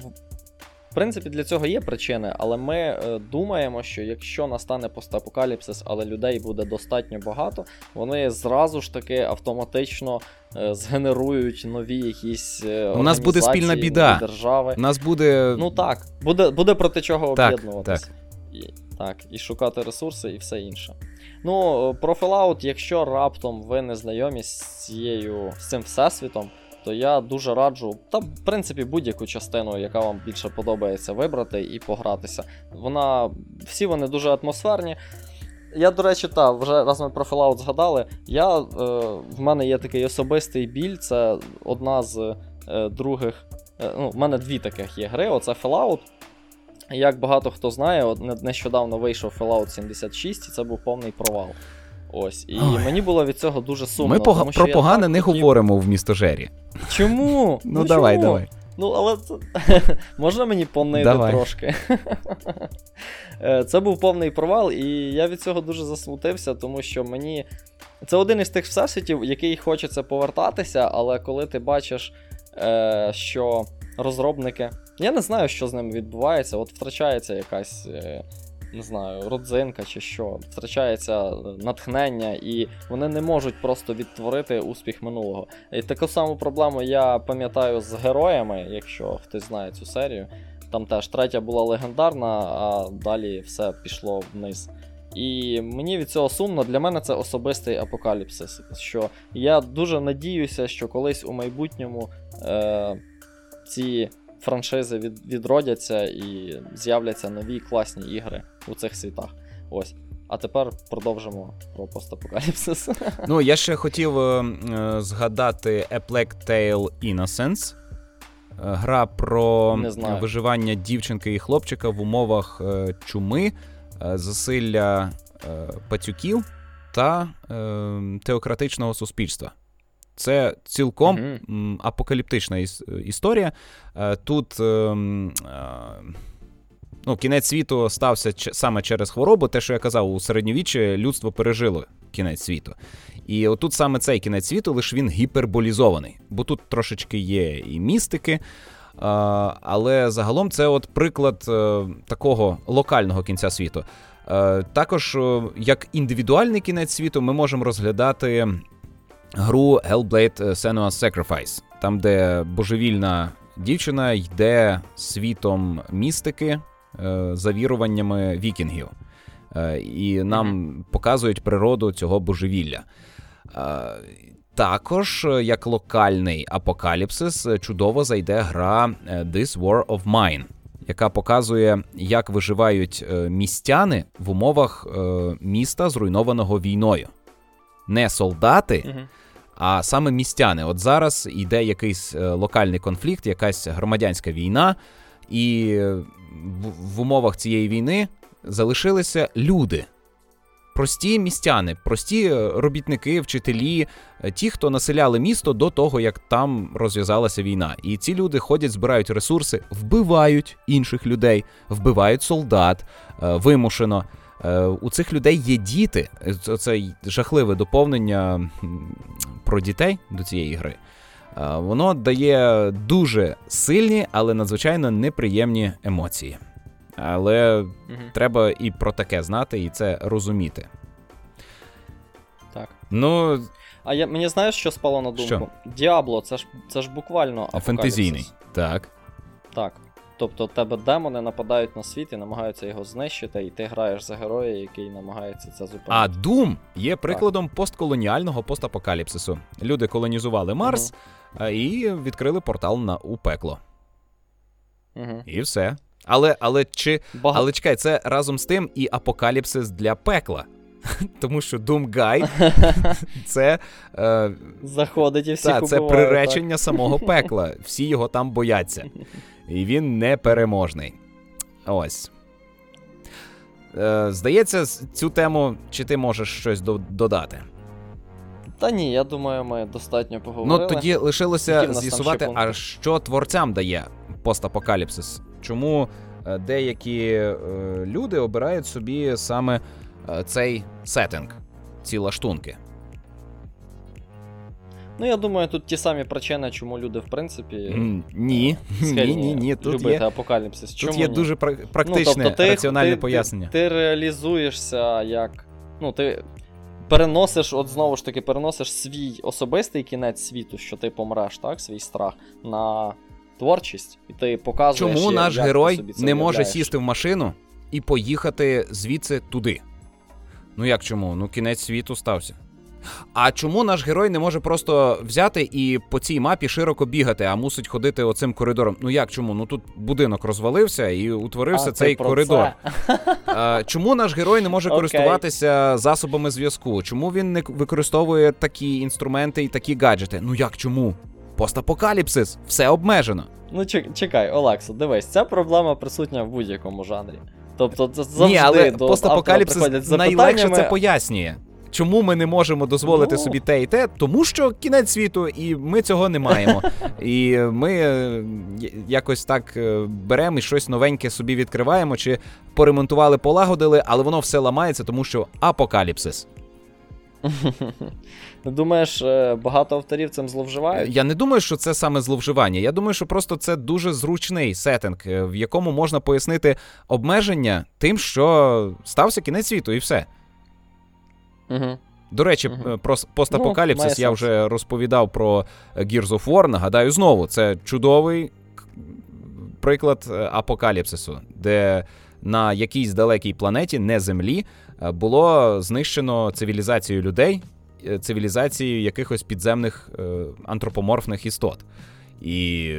В, принципі, для цього є причини, але ми е, думаємо, що якщо настане постапокаліпсис, але людей буде достатньо багато, вони зразу ж таки автоматично е, згенерують нові якісь. Е, У нас буде спільна біда. держави. У нас буде. Ну так, буде, буде проти чого Так, об'єднуватися. І, так, і шукати ресурси і все інше. Ну, про Fallout, якщо раптом ви не знайомі з цією з цим всесвітом, то я дуже раджу, та в принципі будь-яку частину, яка вам більше подобається, вибрати і погратися. Вона. Всі вони дуже атмосферні. Я, до речі, та, вже раз ми про Fallout згадали. Я, е, в мене є такий особистий біль, це одна з е, других. Е, ну, в мене дві таких є гри: оце Fallout. Як багато хто знає, нещодавно вийшов Fallout 76, і це був повний провал. Ось. І Ой. мені було від цього дуже сумно. Ми пога- тому що про я погане так не хотів- говоримо в містожері. Чому? Ну, давай, чому? давай. Ну, але це... можна мені понити Давай. трошки. Е, Це був повний провал, і я від цього дуже засмутився, тому що мені. Це один із тих всесвітів, який хочеться повертатися, але коли ти бачиш, е, що розробники. Я не знаю, що з ними відбувається, от втрачається якась. Е, не знаю, родзинка чи що, втрачається е, натхнення, і вони не можуть просто відтворити успіх минулого. І таку саму проблему я пам'ятаю з героями, якщо хтось знає цю серію. Там теж третя була легендарна, а далі все пішло вниз. І мені від цього сумно. Для мене це особистий апокаліпсис. Що я дуже надіюся, що колись у майбутньому е, ці франшизи від, відродяться і з'являться нові класні ігри у цих світах. Ось. А тепер продовжимо про постапокаліпсис. Ну, я ще хотів е, е, згадати A Plague Tale Innocence. Е, Гра про виживання дівчинки і хлопчика в умовах е, чуми, е, засилля е, пацюків та е, теократичного суспільства. Це цілком м, апокаліптична іс- історія. Е, Тут е, е, ну, кінець світу стався саме через хворобу. Те, що я казав, у середньовіччі людство пережило кінець світу. І отут саме цей кінець світу, лише він гіперболізований. Бо тут трошечки є і містики. Але загалом це от приклад е, такого локального кінця світу. Е, Також е, як індивідуальний кінець світу ми можемо розглядати гру Hellblade Senua's Sacrifice, там, де божевільна дівчина йде світом містики, е, за віруваннями вікінгів. Е, І нам показують природу цього божевілля. Е, Також, як локальний апокаліпсис, чудово зайде гра This War of Mine, яка показує, як виживають містяни в умовах міста, зруйнованого війною. не солдати, а саме містяни. От зараз йде якийсь локальний конфлікт, якась громадянська війна, і в, умовах цієї війни залишилися люди. Прості містяни, прості е, робітники, вчителі, е, ті, хто населяли місто до того, як там розв'язалася війна. І ці люди ходять, збирають ресурси, вбивають інших людей, вбивають солдат е, вимушено. У цих людей є діти. Це жахливе доповнення про дітей до цієї гри. Е, Воно дає дуже сильні, але надзвичайно неприємні емоції. Але угу. треба і про таке знати, і це розуміти. Так. Ну, А я, мені знаєш, що спало на думку? Що? Діабло, це ж, це ж буквально фентезійний. Так. Так. Тобто, тебе демони нападають на світ і намагаються його знищити, і ти граєш за героя, який намагається це зупинити. А Doom є прикладом постколоніального постапокаліпсису. Люди колонізували Марс а, і відкрили портал на у пекло. Угу. І все. Але, але чи. Але чекай, це разом з тим і апокаліпсис для пекла. Тому що Doom Guy це, е, Заходить і всіх та, це приречення самого пекла. Всі його там бояться. І він непереможний. Ось. Е, здається, цю тему, чи ти можеш щось до- додати? Та ні, я думаю, ми достатньо поговорили. Ну тоді лишилося з'ясувати, а що творцям дає постапокаліпсис? Чому е, деякі е, люди обирають собі саме цей сеттинг, ці лаштунки? Ну, я думаю, тут ті самі причини, чому люди, в принципі, Ні, ні, ні, ні. Тут любити є, апокаліпсис. тут є ні? дуже пра- практичне, ну, тобто ти, раціональне ти, пояснення. Ти, ти реалізуєшся як. Ну, ти переносиш, от знову ж таки, переносиш свій особистий кінець світу, що ти помреш, так, свій страх, на творчість, і ти показуєш. Чому як- наш як герой не може сісти в машину і поїхати звідси туди? Ну як чому? Ну кінець світу стався. А чому наш герой не може просто взяти і по цій мапі широко бігати, а мусить ходити оцим коридором? Ну як чому? Ну тут будинок розвалився і утворився А, цей коридор. це? А, чому наш герой не може Окей. користуватися засобами зв'язку? Чому він не використовує такі інструменти і такі гаджети? Ну як чому? Постапокаліпсис, все обмежено. Ну, чекай, Олексо, дивись, ця проблема присутня в будь-якому жанрі. Тобто, це завжди Ні, але до автора постапокаліпсис приходять найлегше це запитаннями, пояснює. Чому ми не можемо дозволити Ну. собі те і те? Тому що кінець світу, і ми цього не маємо. І ми е, якось так е, беремо і щось новеньке собі відкриваємо, чи поремонтували, полагодили, але воно все ламається, тому що апокаліпсис. Думаєш, е, багато авторів цим зловживають? Я не думаю, що це саме зловживання. Я думаю, що просто це дуже зручний сеттинг, е, в якому можна пояснити обмеження тим, що стався кінець світу, і все. Угу. До речі, е, про постапокаліпсис Ну, я вже розповідав про Gears of War. Нагадаю знову, це чудовий приклад апокаліпсису, де на якійсь далекій планеті, не Землі, було знищено цивілізацію людей, е, цивілізацію якихось підземних е, антропоморфних істот. І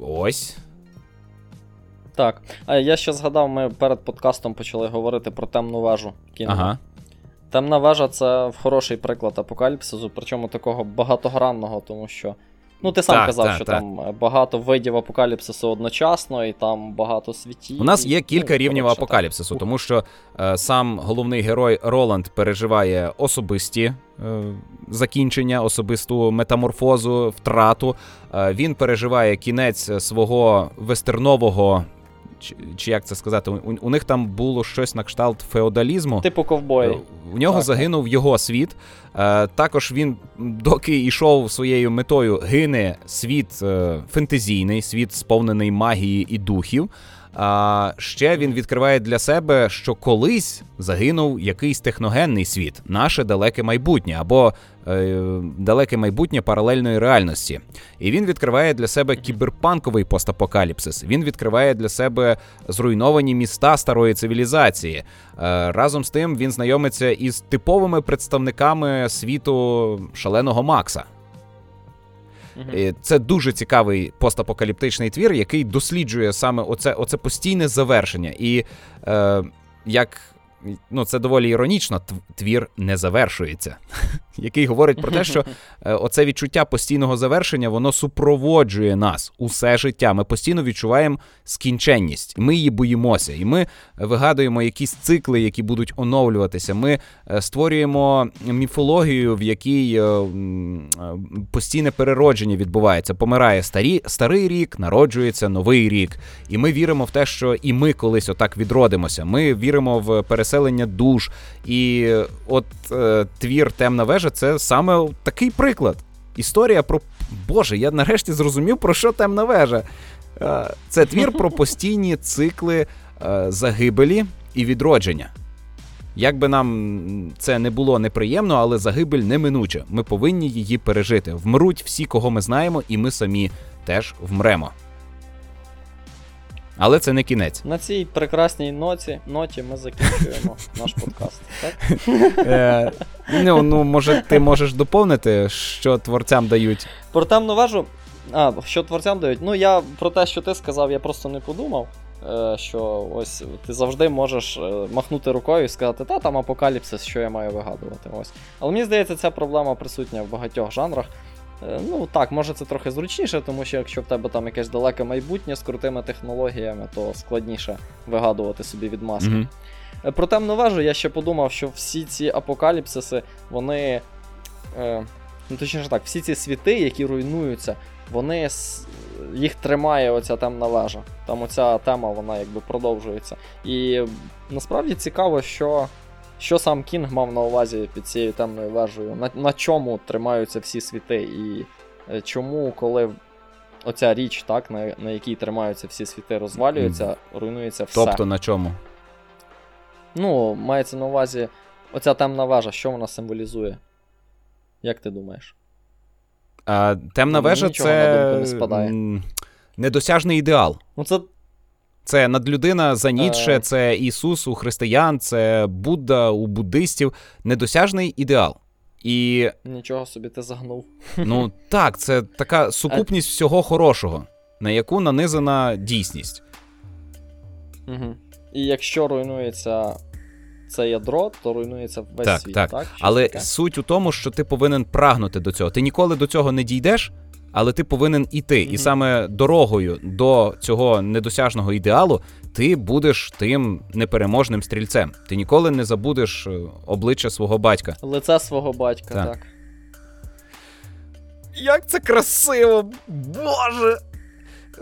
ось. Так. А я ще згадав, ми перед подкастом почали говорити про темну вежу кіно. Ага. Темна вежа це хороший приклад апокаліпсису, причому такого багатогранного, тому що. Ну, ти сам Так, казав, так, що так. там багато видів апокаліпсису одночасно, і там багато світів. У нас є кілька ну, рівнів коротше, апокаліпсису, так. тому що е, сам головний герой Роланд переживає особисті е, закінчення, особисту метаморфозу, втрату. Е, він переживає кінець свого вестернового. Чи, чи як це сказати, у, у них там було щось на кшталт феодалізму. Типу ковбої. У нього Так, загинув його світ. Е, також він, доки йшов своєю метою, гине світ е, фентезійний, світ сповнений магії і духів. А ще він відкриває для себе, що колись загинув якийсь техногенний світ, наше далеке майбутнє або е, далеке майбутнє паралельної реальності. І він відкриває для себе кіберпанковий постапокаліпсис. Він відкриває для себе зруйновані міста старої цивілізації. Е, разом з тим він знайомиться із типовими представниками світу шаленого Макса. І Це дуже цікавий постапокаліптичний твір, який досліджує саме оце, оце постійне завершення. І е, як ну це доволі іронічно, твір не завершується, який говорить про те, що е, оце відчуття постійного завершення воно супроводжує нас усе життя. Ми постійно відчуваємо скінченність, ми її боїмося, і ми вигадуємо якісь цикли, які будуть оновлюватися. Ми е, створюємо міфологію, в якій е, постійне переродження відбувається. Помирає старі, старий рік, народжується новий рік. І ми віримо в те, що і ми колись отак відродимося. Ми віримо в переселення душ. І от е, твір Темна вежа це саме такий приклад. Історія про Боже, я нарешті зрозумів, про що темна вежа. Е, це твір про постійні цикли е, загибелі і відродження. Як би нам це не було неприємно, але загибель неминуча. Ми повинні її пережити. Вмруть всі, кого ми знаємо, і ми самі теж вмремо. Але це не кінець. На цій прекрасній ноті ноті ми закінчуємо наш подкаст. так? Е, ну, ну, може, ти можеш доповнити, що творцям дають. Про темну вежу. А, що творцям дають? Ну, я про те, що ти сказав, я просто не подумав. Е, що ось ти завжди можеш е, махнути рукою і сказати, та там апокаліпсис, що я маю вигадувати. Ось. Але мені здається, ця проблема присутня в багатьох жанрах. Е, ну так, може це трохи зручніше, тому що якщо в тебе там якесь далеке майбутнє з крутими технологіями, то складніше вигадувати собі відмазки. Mm-hmm. Про темну вежу я ще подумав, що всі ці апокаліпсиси, вони. Е, ну точніше так, всі ці світи, які руйнуються, вони їх тримає оця темна вежа. Там оця тема вона якби продовжується. І насправді цікаво, що що сам Кінг мав на увазі під цією темною вежею, на, на чому тримаються всі світи, і е, чому, коли оця річ, так, на на якій тримаються всі світи, розвалюється, руйнується все. Тобто на чому? Ну, мається на увазі оця темна вежа, що вона символізує? Як ти думаєш? А, Темна вежа це не недосяжний ідеал. Ну, це це надлюдина за Ніцше, це Ісус у християн, це Будда у буддистів. Недосяжний ідеал. І... Нічого собі ти загнув. Ну так, це така сукупність всього хорошого, на яку нанизана дійсність. Угу. І якщо руйнується це ядро, то руйнується весь так, світ. Так, так? Але таке? суть у тому, що ти повинен прагнути до цього. Ти ніколи до цього не дійдеш але ти повинен іти. Mm-hmm. І саме дорогою до цього недосяжного ідеалу ти будеш тим непереможним стрільцем. Ти ніколи не забудеш е, обличчя свого батька. Лице свого батька, так. так. Як це красиво! Боже!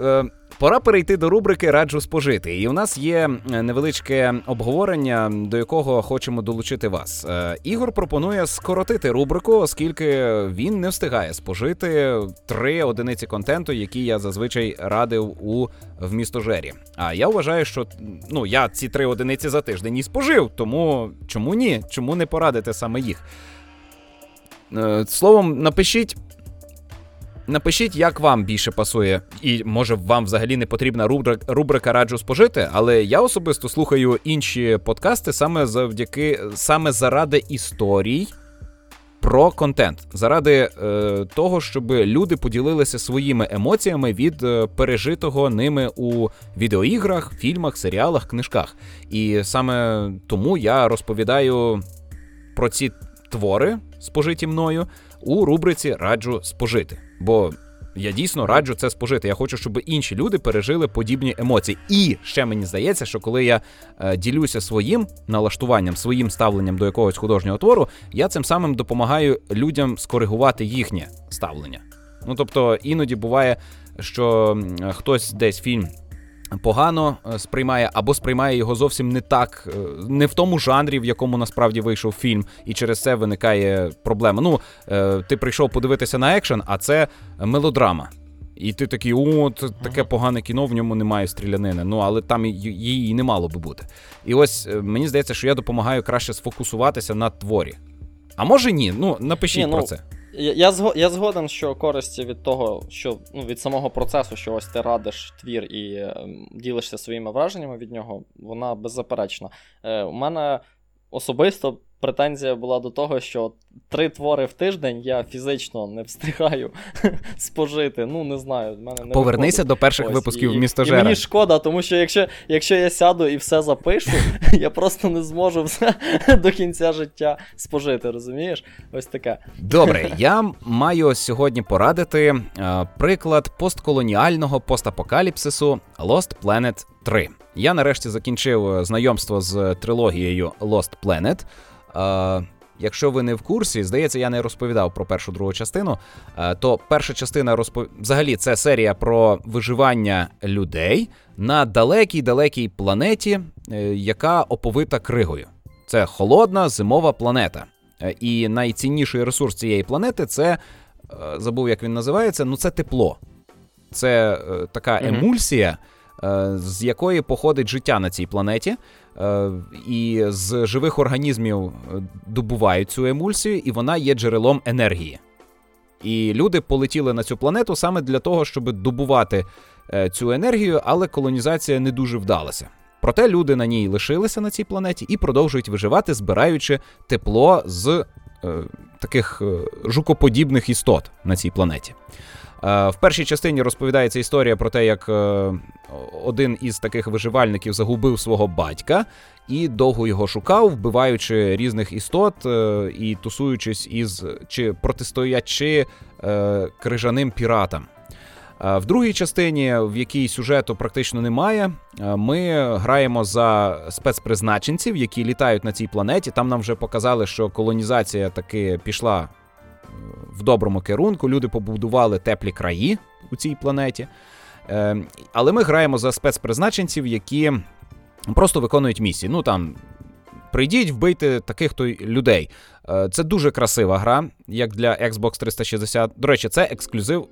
Е, Пора перейти до рубрики Раджу спожити. І у нас є е, невеличке обговорення, до якого хочемо долучити вас. Е, Ігор пропонує скоротити рубрику, оскільки він не встигає спожити три одиниці контенту, які я зазвичай радив у вмістожері. А я вважаю, що ну я ці три одиниці за тиждень і спожив, тому чому ні? Чому не порадити саме їх? Е, словом, напишіть. Напишіть, як вам більше пасує, і може вам взагалі не потрібна рубрика, рубрика раджу спожити, але я особисто слухаю інші подкасти саме завдяки саме заради історій про контент, заради е, того, щоб люди поділилися своїми емоціями від е, пережитого ними у відеоіграх, фільмах, серіалах, книжках. І саме тому я розповідаю про ці твори, спожиті мною, у рубриці Раджу спожити. Бо я дійсно раджу це спожити. Я хочу, щоб інші люди пережили подібні емоції. І ще мені здається, що коли я е, ділюся своїм налаштуванням, своїм ставленням до якогось художнього твору, я цим самим допомагаю людям скоригувати їхнє ставлення. Ну тобто іноді буває, що хтось десь фільм погано е, сприймає або сприймає його зовсім не так, е, не в тому жанрі, в якому насправді вийшов фільм, і через це виникає проблема. Ну, е, ти прийшов подивитися на екшен, а це мелодрама. І ти такий, о, таке погане кіно, в ньому немає стрілянини. Ну, але там її не мало би бути. І ось мені здається, що я допомагаю краще сфокусуватися на творі. А може ні? Ну, напишіть ні, ну, про це. Я я, згоден, що користі від того, що ну, від самого процесу, що ось ти радиш твір і е, ділишся своїми враженнями від нього, вона беззаперечна. Е, У мене особисто претензія була до того, що три твори в тиждень я фізично не встигаю спожити. Ну, не знаю. в мене не Повернися виходить. до перших Ось, випусків і, місто І мені шкода, тому що якщо, якщо я сяду і все запишу, я просто не зможу все до кінця життя спожити, розумієш? Ось таке. Добре, я маю сьогодні порадити е, приклад постколоніального постапокаліпсису Lost Planet 3. Я нарешті закінчив е, знайомство з трилогією Lost Planet. Е, Якщо ви не в курсі, здається, я не розповідав про першу другу частину. То перша частина розпов... взагалі це серія про виживання людей на далекій далекій планеті, е, яка оповита кригою. Це холодна зимова планета. Е, І найцінніший ресурс цієї планети це е, забув, як він називається. Ну, це тепло. Це така емульсія, з якої походить життя на цій планеті. Е, І з живих організмів е, добувають цю емульсію, і вона є джерелом енергії. І люди полетіли на цю планету саме для того, щоб добувати е, цю енергію, але колонізація не дуже вдалася. Проте люди на ній лишилися на цій планеті і продовжують виживати, збираючи тепло з е, таких жукоподібних істот на цій планеті. Е, в першій частині розповідається історія про те, як е, один із таких виживальників загубив свого батька і довго його шукав, вбиваючи різних істот е, і тусуючись із чи протистоячи крижаним піратам. В другій частині, в якій сюжету практично немає, ми граємо за спецпризначенців, які літають на цій планеті. Там нам вже показали, що колонізація таки пішла в доброму керунку. Люди побудували теплі краї у цій планеті. Е, Але ми граємо за спецпризначенців, які просто виконують місії. Ну там. Прийдіть, вбийте таких то людей. Е, Це дуже красива гра, як для Xbox 360. До речі, це ексклюзив,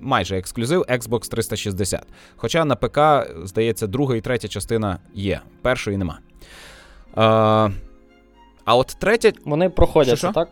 майже ексклюзив Xbox 360. Хоча на ПК, здається, друга і третя частина є, першої нема. Е, А от третя. Вони проходяться, Що-що? так?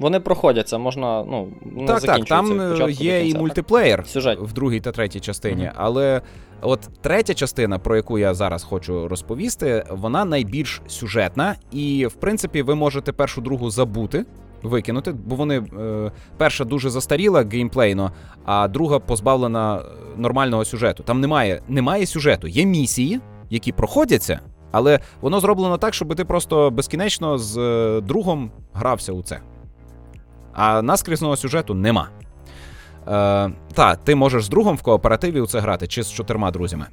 Вони проходяться, можна, ну, не Так, так, там е, є і мультиплеєр Сюжет. в другій та третій частині. Мгм. Але от третя частина, про яку я зараз хочу розповісти, вона найбільш сюжетна, і в принципі ви можете першу другу забути. Викинути, бо вони е, перша дуже застаріла геймплейно, а друга позбавлена е, нормального сюжету. Там немає, немає сюжету, є місії, які проходяться, але воно зроблено так, щоб ти просто безкінечно з е, другом грався у це. А наскрізного сюжету нема. Е, та, ти можеш з другом в кооперативі у це грати, чи з чотирма друзями.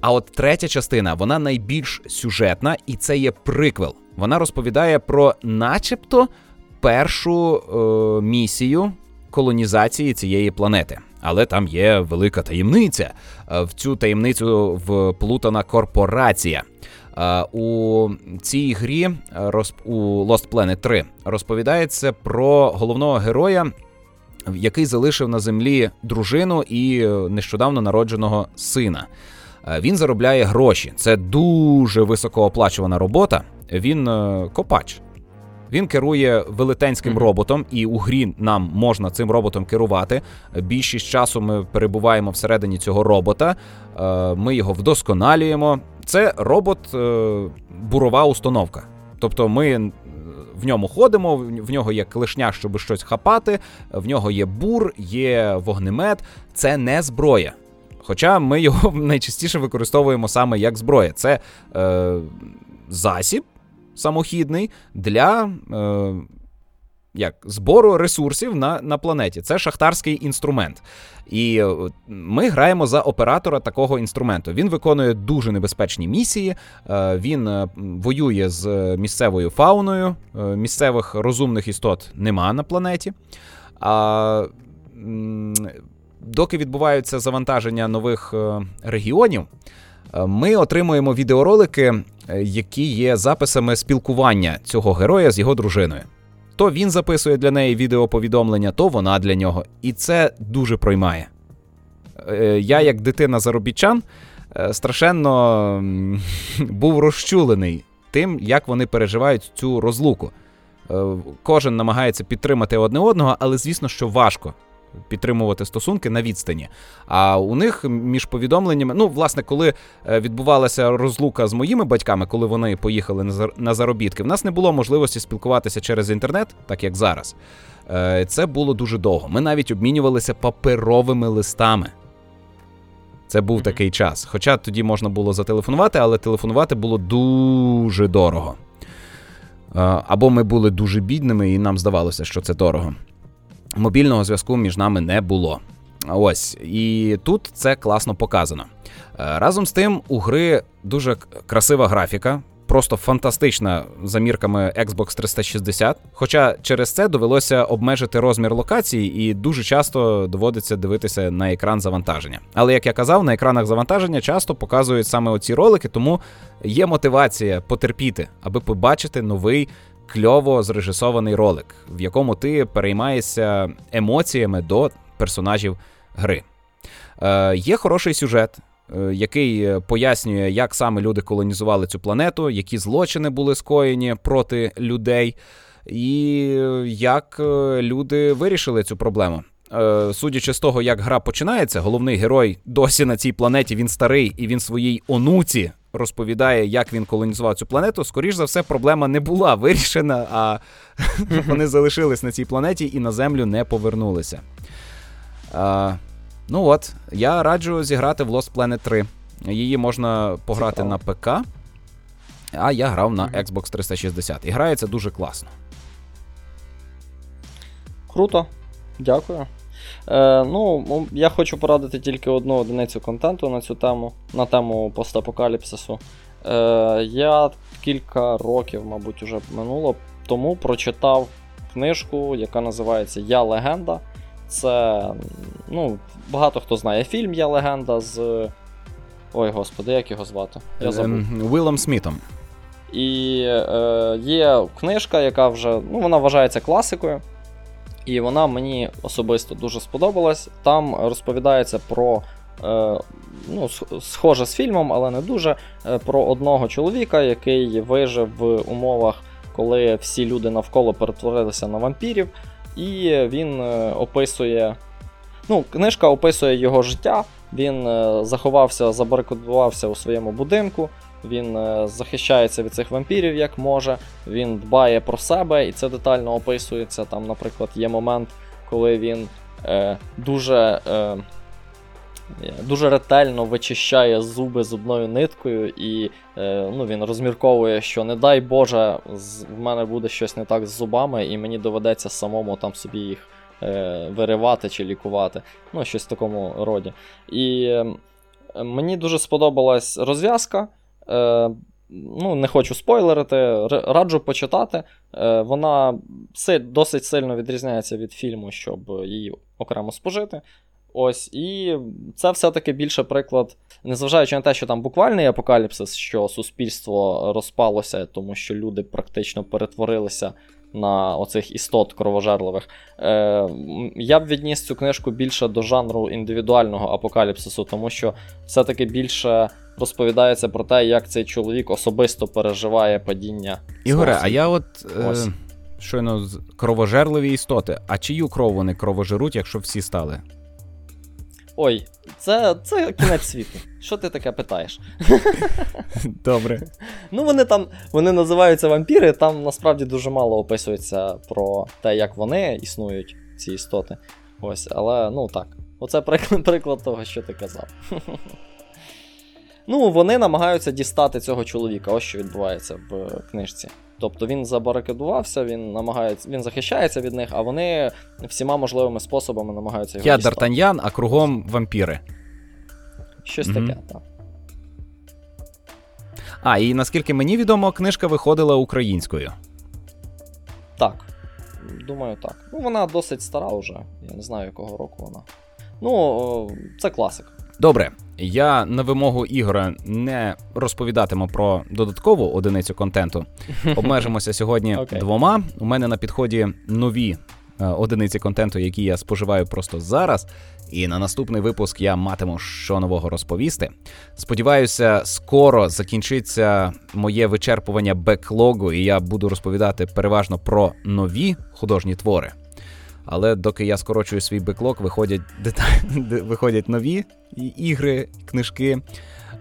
А от третя частина, вона найбільш сюжетна, і це є приквел. Вона розповідає про, начебто, першу е, місію колонізації цієї планети. Але там є велика таємниця. Е, В цю таємницю вплутана корпорація. Е, У цій грі е, у Lost Planet 3 розповідається про головного героя, який залишив на землі дружину і е, нещодавно народженого сина. Він заробляє гроші. Це дуже високооплачувана робота. Він копач. Він керує велетенським роботом, і у грі нам можна цим роботом керувати. Більшість часу ми перебуваємо всередині цього робота. Ми його вдосконалюємо. Це робот е, установка. Тобто ми е, в ньому ходимо, в нього є клешня, щоб щось хапати, в нього є бур, є вогнемет. Це не зброя. Хоча ми його найчастіше використовуємо саме як зброя. Це е, засіб самохідний для е, як, збору ресурсів на, на планеті. Це шахтарський інструмент. І е, ми граємо за оператора такого інструменту. Він виконує дуже небезпечні місії. е, Він е, воює з місцевою фауною. Місцевих розумних істот нема на планеті. А доки відбуваються завантаження нових регіонів, ми отримуємо відеоролики, які є записами спілкування цього героя з його дружиною. То він записує для неї відеоповідомлення, то вона для нього. І це дуже проймає. Е, Я, як дитина заробітчан, е, страшенно був розчулений тим, як вони переживають цю розлуку. Е, Кожен намагається підтримати одне одного, але звісно, що важко. Підтримувати стосунки на відстані. А у них між повідомленнями, ну, власне, коли е, відбувалася розлука з моїми батьками, коли вони поїхали на заробітки, в нас не було можливості спілкуватися через інтернет, так як зараз. Е, це було дуже довго. Ми навіть обмінювалися паперовими листами. Це був такий час. Хоча тоді можна було зателефонувати, але телефонувати було дуже дорого. Е, або ми були дуже бідними, і нам здавалося, що це дорого. Мобільного зв'язку між нами не було. Ось, і тут це класно показано. Е, разом з тим, у гри дуже красива графіка, просто фантастична за мірками Xbox 360. Хоча через це довелося обмежити розмір локації, і дуже часто доводиться дивитися на екран завантаження. Але як я казав, на екранах завантаження часто показують саме оці ролики, тому є мотивація потерпіти, аби побачити новий. Кльово зрежисований ролик, в якому ти переймаєшся емоціями до персонажів гри. Е, Є хороший сюжет, Е, який е, пояснює, як саме люди колонізували цю планету, які злочини були скоєні проти людей, і як е, люди вирішили цю проблему. Судячи з того, як гра починається, головний герой досі на цій планеті він старий і він своїй онуці розповідає, як він колонізував цю планету. Скоріш за все, проблема не була вирішена, а вони залишились на цій планеті і на землю не повернулися. Ну от, я раджу зіграти в Lost Planet 3. Її можна пограти Цікаво. на ПК, а я грав на Xbox 360. І грається дуже класно. Круто. Дякую. Е, Ну, Я хочу порадити тільки одну одиницю контенту на цю тему, на тему постапокаліпсису. Е, Я кілька років, мабуть, вже минуло, тому прочитав книжку, яка називається Я легенда. Це ну, багато хто знає фільм Я легенда з. Ой, господи, як його звати? Я ем, забув. Уиллом Смітом. І е, є книжка, яка вже ну, вона вважається класикою. І вона мені особисто дуже сподобалась. Там розповідається про. Е, ну, Схоже з фільмом, але не дуже. Е, про одного чоловіка, який вижив в умовах, коли всі люди навколо перетворилися на вампірів. І він е, описує. Ну, Книжка описує його життя. Він заховався, забарикадувався у своєму будинку. Він е, захищається від цих вампірів як може. Він дбає про себе, і це детально описується. Там, наприклад, є момент, коли він е, дуже. Е, дуже ретельно вичищає зуби зубною ниткою, і е, ну, він розмірковує, що не дай Боже, в мене буде щось не так з зубами, і мені доведеться самому там собі їх е, виривати чи лікувати. Ну, щось в такому роді. І е, мені дуже сподобалась розв'язка. Е, Ну, Не хочу спойлерити, раджу почитати. Е, вона досить сильно відрізняється від фільму, щоб її окремо спожити. Ось, і це все-таки більше приклад, незважаючи на те, що там буквальний апокаліпсис, що суспільство розпалося, тому що люди практично перетворилися на оцих істот кровожерливих. Е, Я б відніс цю книжку більше до жанру індивідуального апокаліпсису, тому що все-таки більше розповідається про те, як цей чоловік особисто переживає падіння. Ігоре, а я от. Е... Щойно кровожерливі істоти. А чию кров вони кровожеруть, якщо всі стали? Ой, це це кінець світу. Що ти таке питаєш? Добре. Ну, вони там вони називаються вампіри, там насправді дуже мало описується про те, як вони існують, ці істоти. Ось, але ну так. Оце приклад, приклад того, що ти казав. Ну, вони намагаються дістати цього чоловіка. Ось що відбувається в книжці. Тобто він забарикадувався, він намагається, він захищається від них, а вони всіма можливими способами намагаються його. Я Д'Артаньян, а кругом вампіри. Щось mm таке, так. А, і наскільки мені відомо, книжка виходила українською. Так. Думаю, так. Ну, вона досить стара вже. Я не знаю, якого року вона. Ну, це класика. Добре, я на вимогу Ігора не розповідатиму про додаткову одиницю контенту. Обмежимося сьогодні okay. двома. У мене на підході нові е, одиниці контенту, які я споживаю просто зараз. І на наступний випуск я матиму що нового розповісти. Сподіваюся, скоро закінчиться моє вичерпування беклогу, і я буду розповідати переважно про нові художні твори. Але доки я скорочую свій беклок, виходять деталі, виходять нові ігри, книжки,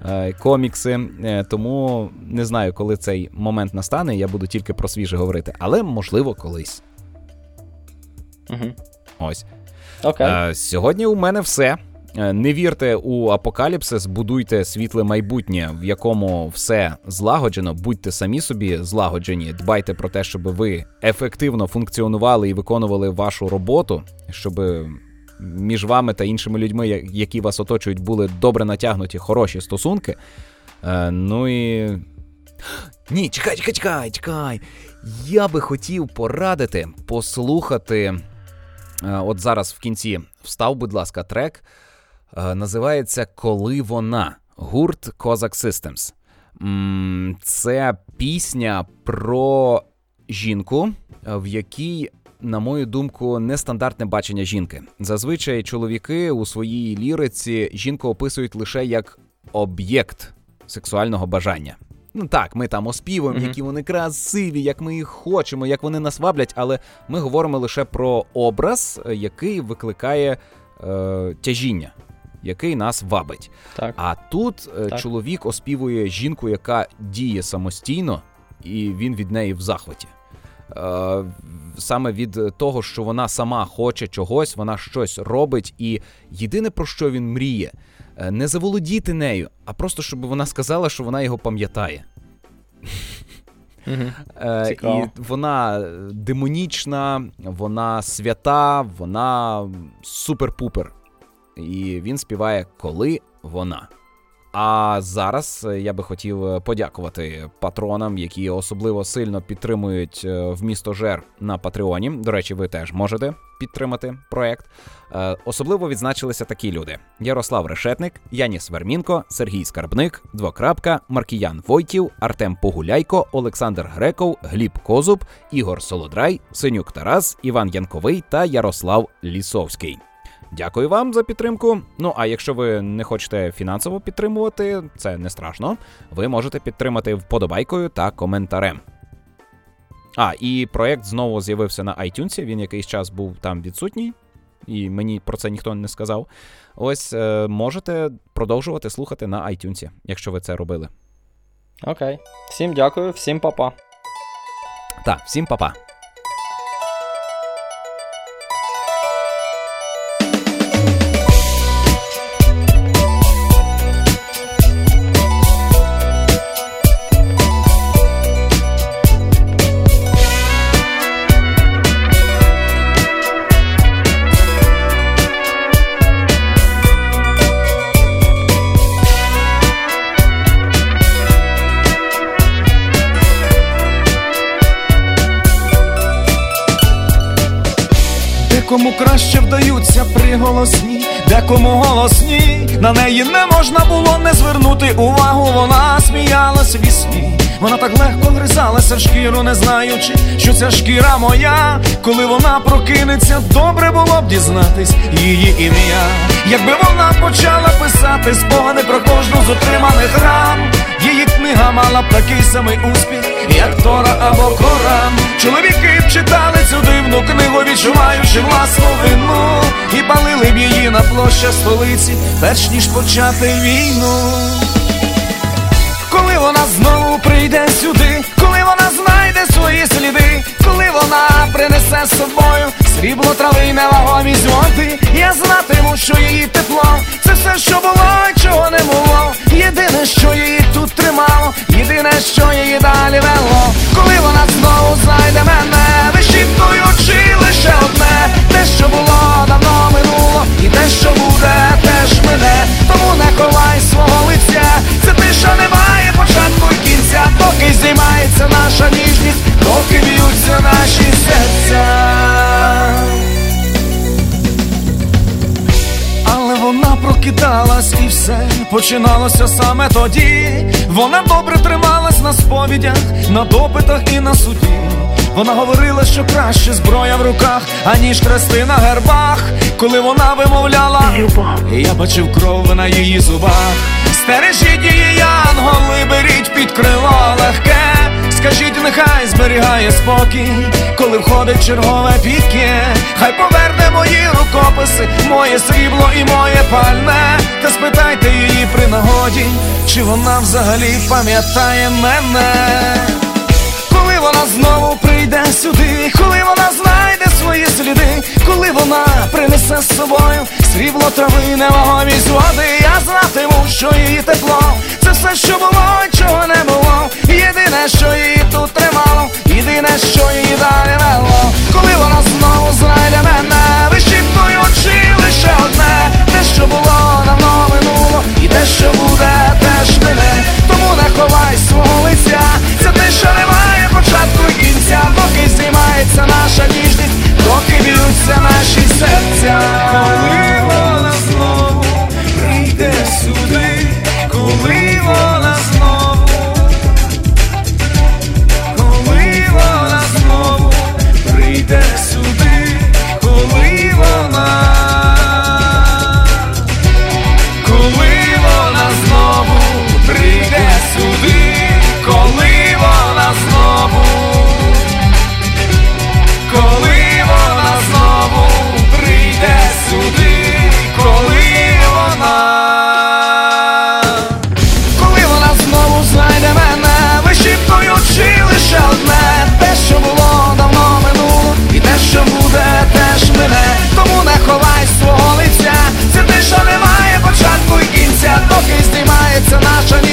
е, комікси. Е, тому не знаю, коли цей момент настане. Я буду тільки про свіже говорити, але можливо колись. Угу. Ось. Okay. Сьогодні у мене все. Е, не вірте у апокаліпсис, будуйте світле майбутнє, в якому все злагоджено, будьте самі собі злагоджені, дбайте про те, щоб ви ефективно функціонували і виконували вашу роботу, щоб між вами та іншими людьми, які вас оточують, були добре натягнуті, хороші стосунки. Е, ну і. Ні, чекай, чекай, чекай, чекай. Я би хотів порадити послухати. Е, от зараз в кінці встав, будь ласка, трек. Е, називається Коли вона гурт Cossack Systems. Це пісня про жінку, е, в якій, на мою думку, нестандартне бачення жінки. Зазвичай чоловіки у своїй ліриці жінку описують лише як об'єкт сексуального бажання. Ну так, ми там оспівуємо, mm-hmm. які вони красиві, як ми їх хочемо, як вони нас ваблять, але ми говоримо лише про образ, е, який викликає е, тяжіння який нас вабить. Так. А тут е, так. чоловік оспівує жінку, яка діє самостійно, і він від неї в захваті. Е, саме від того, що вона сама хоче чогось, вона щось робить, і єдине про що він мріє, е, не заволодіти нею, а просто щоб вона сказала, що вона його пам'ятає. І вона демонічна, вона свята, вона супер-пупер і він співає Коли вона. А зараз е, я би хотів е, подякувати патронам, які особливо сильно підтримують е, в місто Жер на Патреоні. До речі, ви теж можете підтримати проект. Особливо відзначилися такі люди: Ярослав Решетник, Яніс Вермінко, Сергій Скарбник, Двокрапка, Маркіян Войтів, Артем Погуляйко, Олександр Греков, Гліб Козуб, Ігор Солодрай, Синюк Тарас, Іван Янковий та Ярослав Лісовський. Дякую вам за підтримку. Ну а якщо ви не хочете фінансово підтримувати, це не страшно. Ви можете підтримати вподобайкою та коментарем. А, і проект знову з'явився на iTunes, Він якийсь час був там відсутній, і мені про це ніхто не сказав. Ось е, можете продовжувати слухати на iTunes, якщо ви це робили. Окей. Всім дякую, всім па-па. Так, всім па-па. Декому краще вдаються приголосні, декому голосні, на неї не можна було не звернути увагу, вона сміялась вісні, вона так легко гризалася в шкіру, не знаючи, що ця шкіра моя, коли вона прокинеться, добре було б дізнатись її ім'я, якби вона почала писати спогади про кожну з отриманих ран, її книга мала б такий самий успіх, як Тора або Коран. Чоловіки читали цю дивну книгу, відчуваючи власну вину, і палили б її на площа столиці, перш ніж почати війну. Коли вона знову прийде сюди, коли вона знайде свої сліди, коли вона принесе з собою срібло трави невагомі зводи, я знатиму, що її тепло, це все, що було, чого не було. Єдине, що її тут тримало, єдине, що її далі вело, коли вона знову знайде мене, вишітуючи лише одне, те, що було, давно минуло, і те, що буде, теж мене, тому не ховай свого лиця, це тиша немає початку і кінця, поки здіймається наша ніжність, доки б'ються наші серця. Прокидалась і все починалося саме тоді. Вона добре трималась на сповідях, на допитах і на суді. Вона говорила, що краще зброя в руках, аніж хрести на гербах, коли вона вимовляла, я бачив кров на її зубах. Стережіть її, янголи, беріть під крило легке скажіть, нехай зберігає спокій, коли входить чергове піке, хай поверне мої рукописи, моє срібло і моє пальне. Та спитайте її при нагоді, чи вона взагалі пам'ятає мене. Коли вона знову прийде сюди, коли вона знайде свої сліди, коли вона принесе з собою срібло трави, невагомість води, я знатиму, що її тепло, це все, що було, чого не було. Єдине, що її тут тримало, єдине, що її далі вело. Коли вона знову знайде мене, вищіпнуючи лише одне, те, що було давно минуло, і те, що буде, теж мене. Тому не ховай свого лиця, те, що немає початку і кінця, доки знімається наша ніжність, доки б'ються наші серця. Você não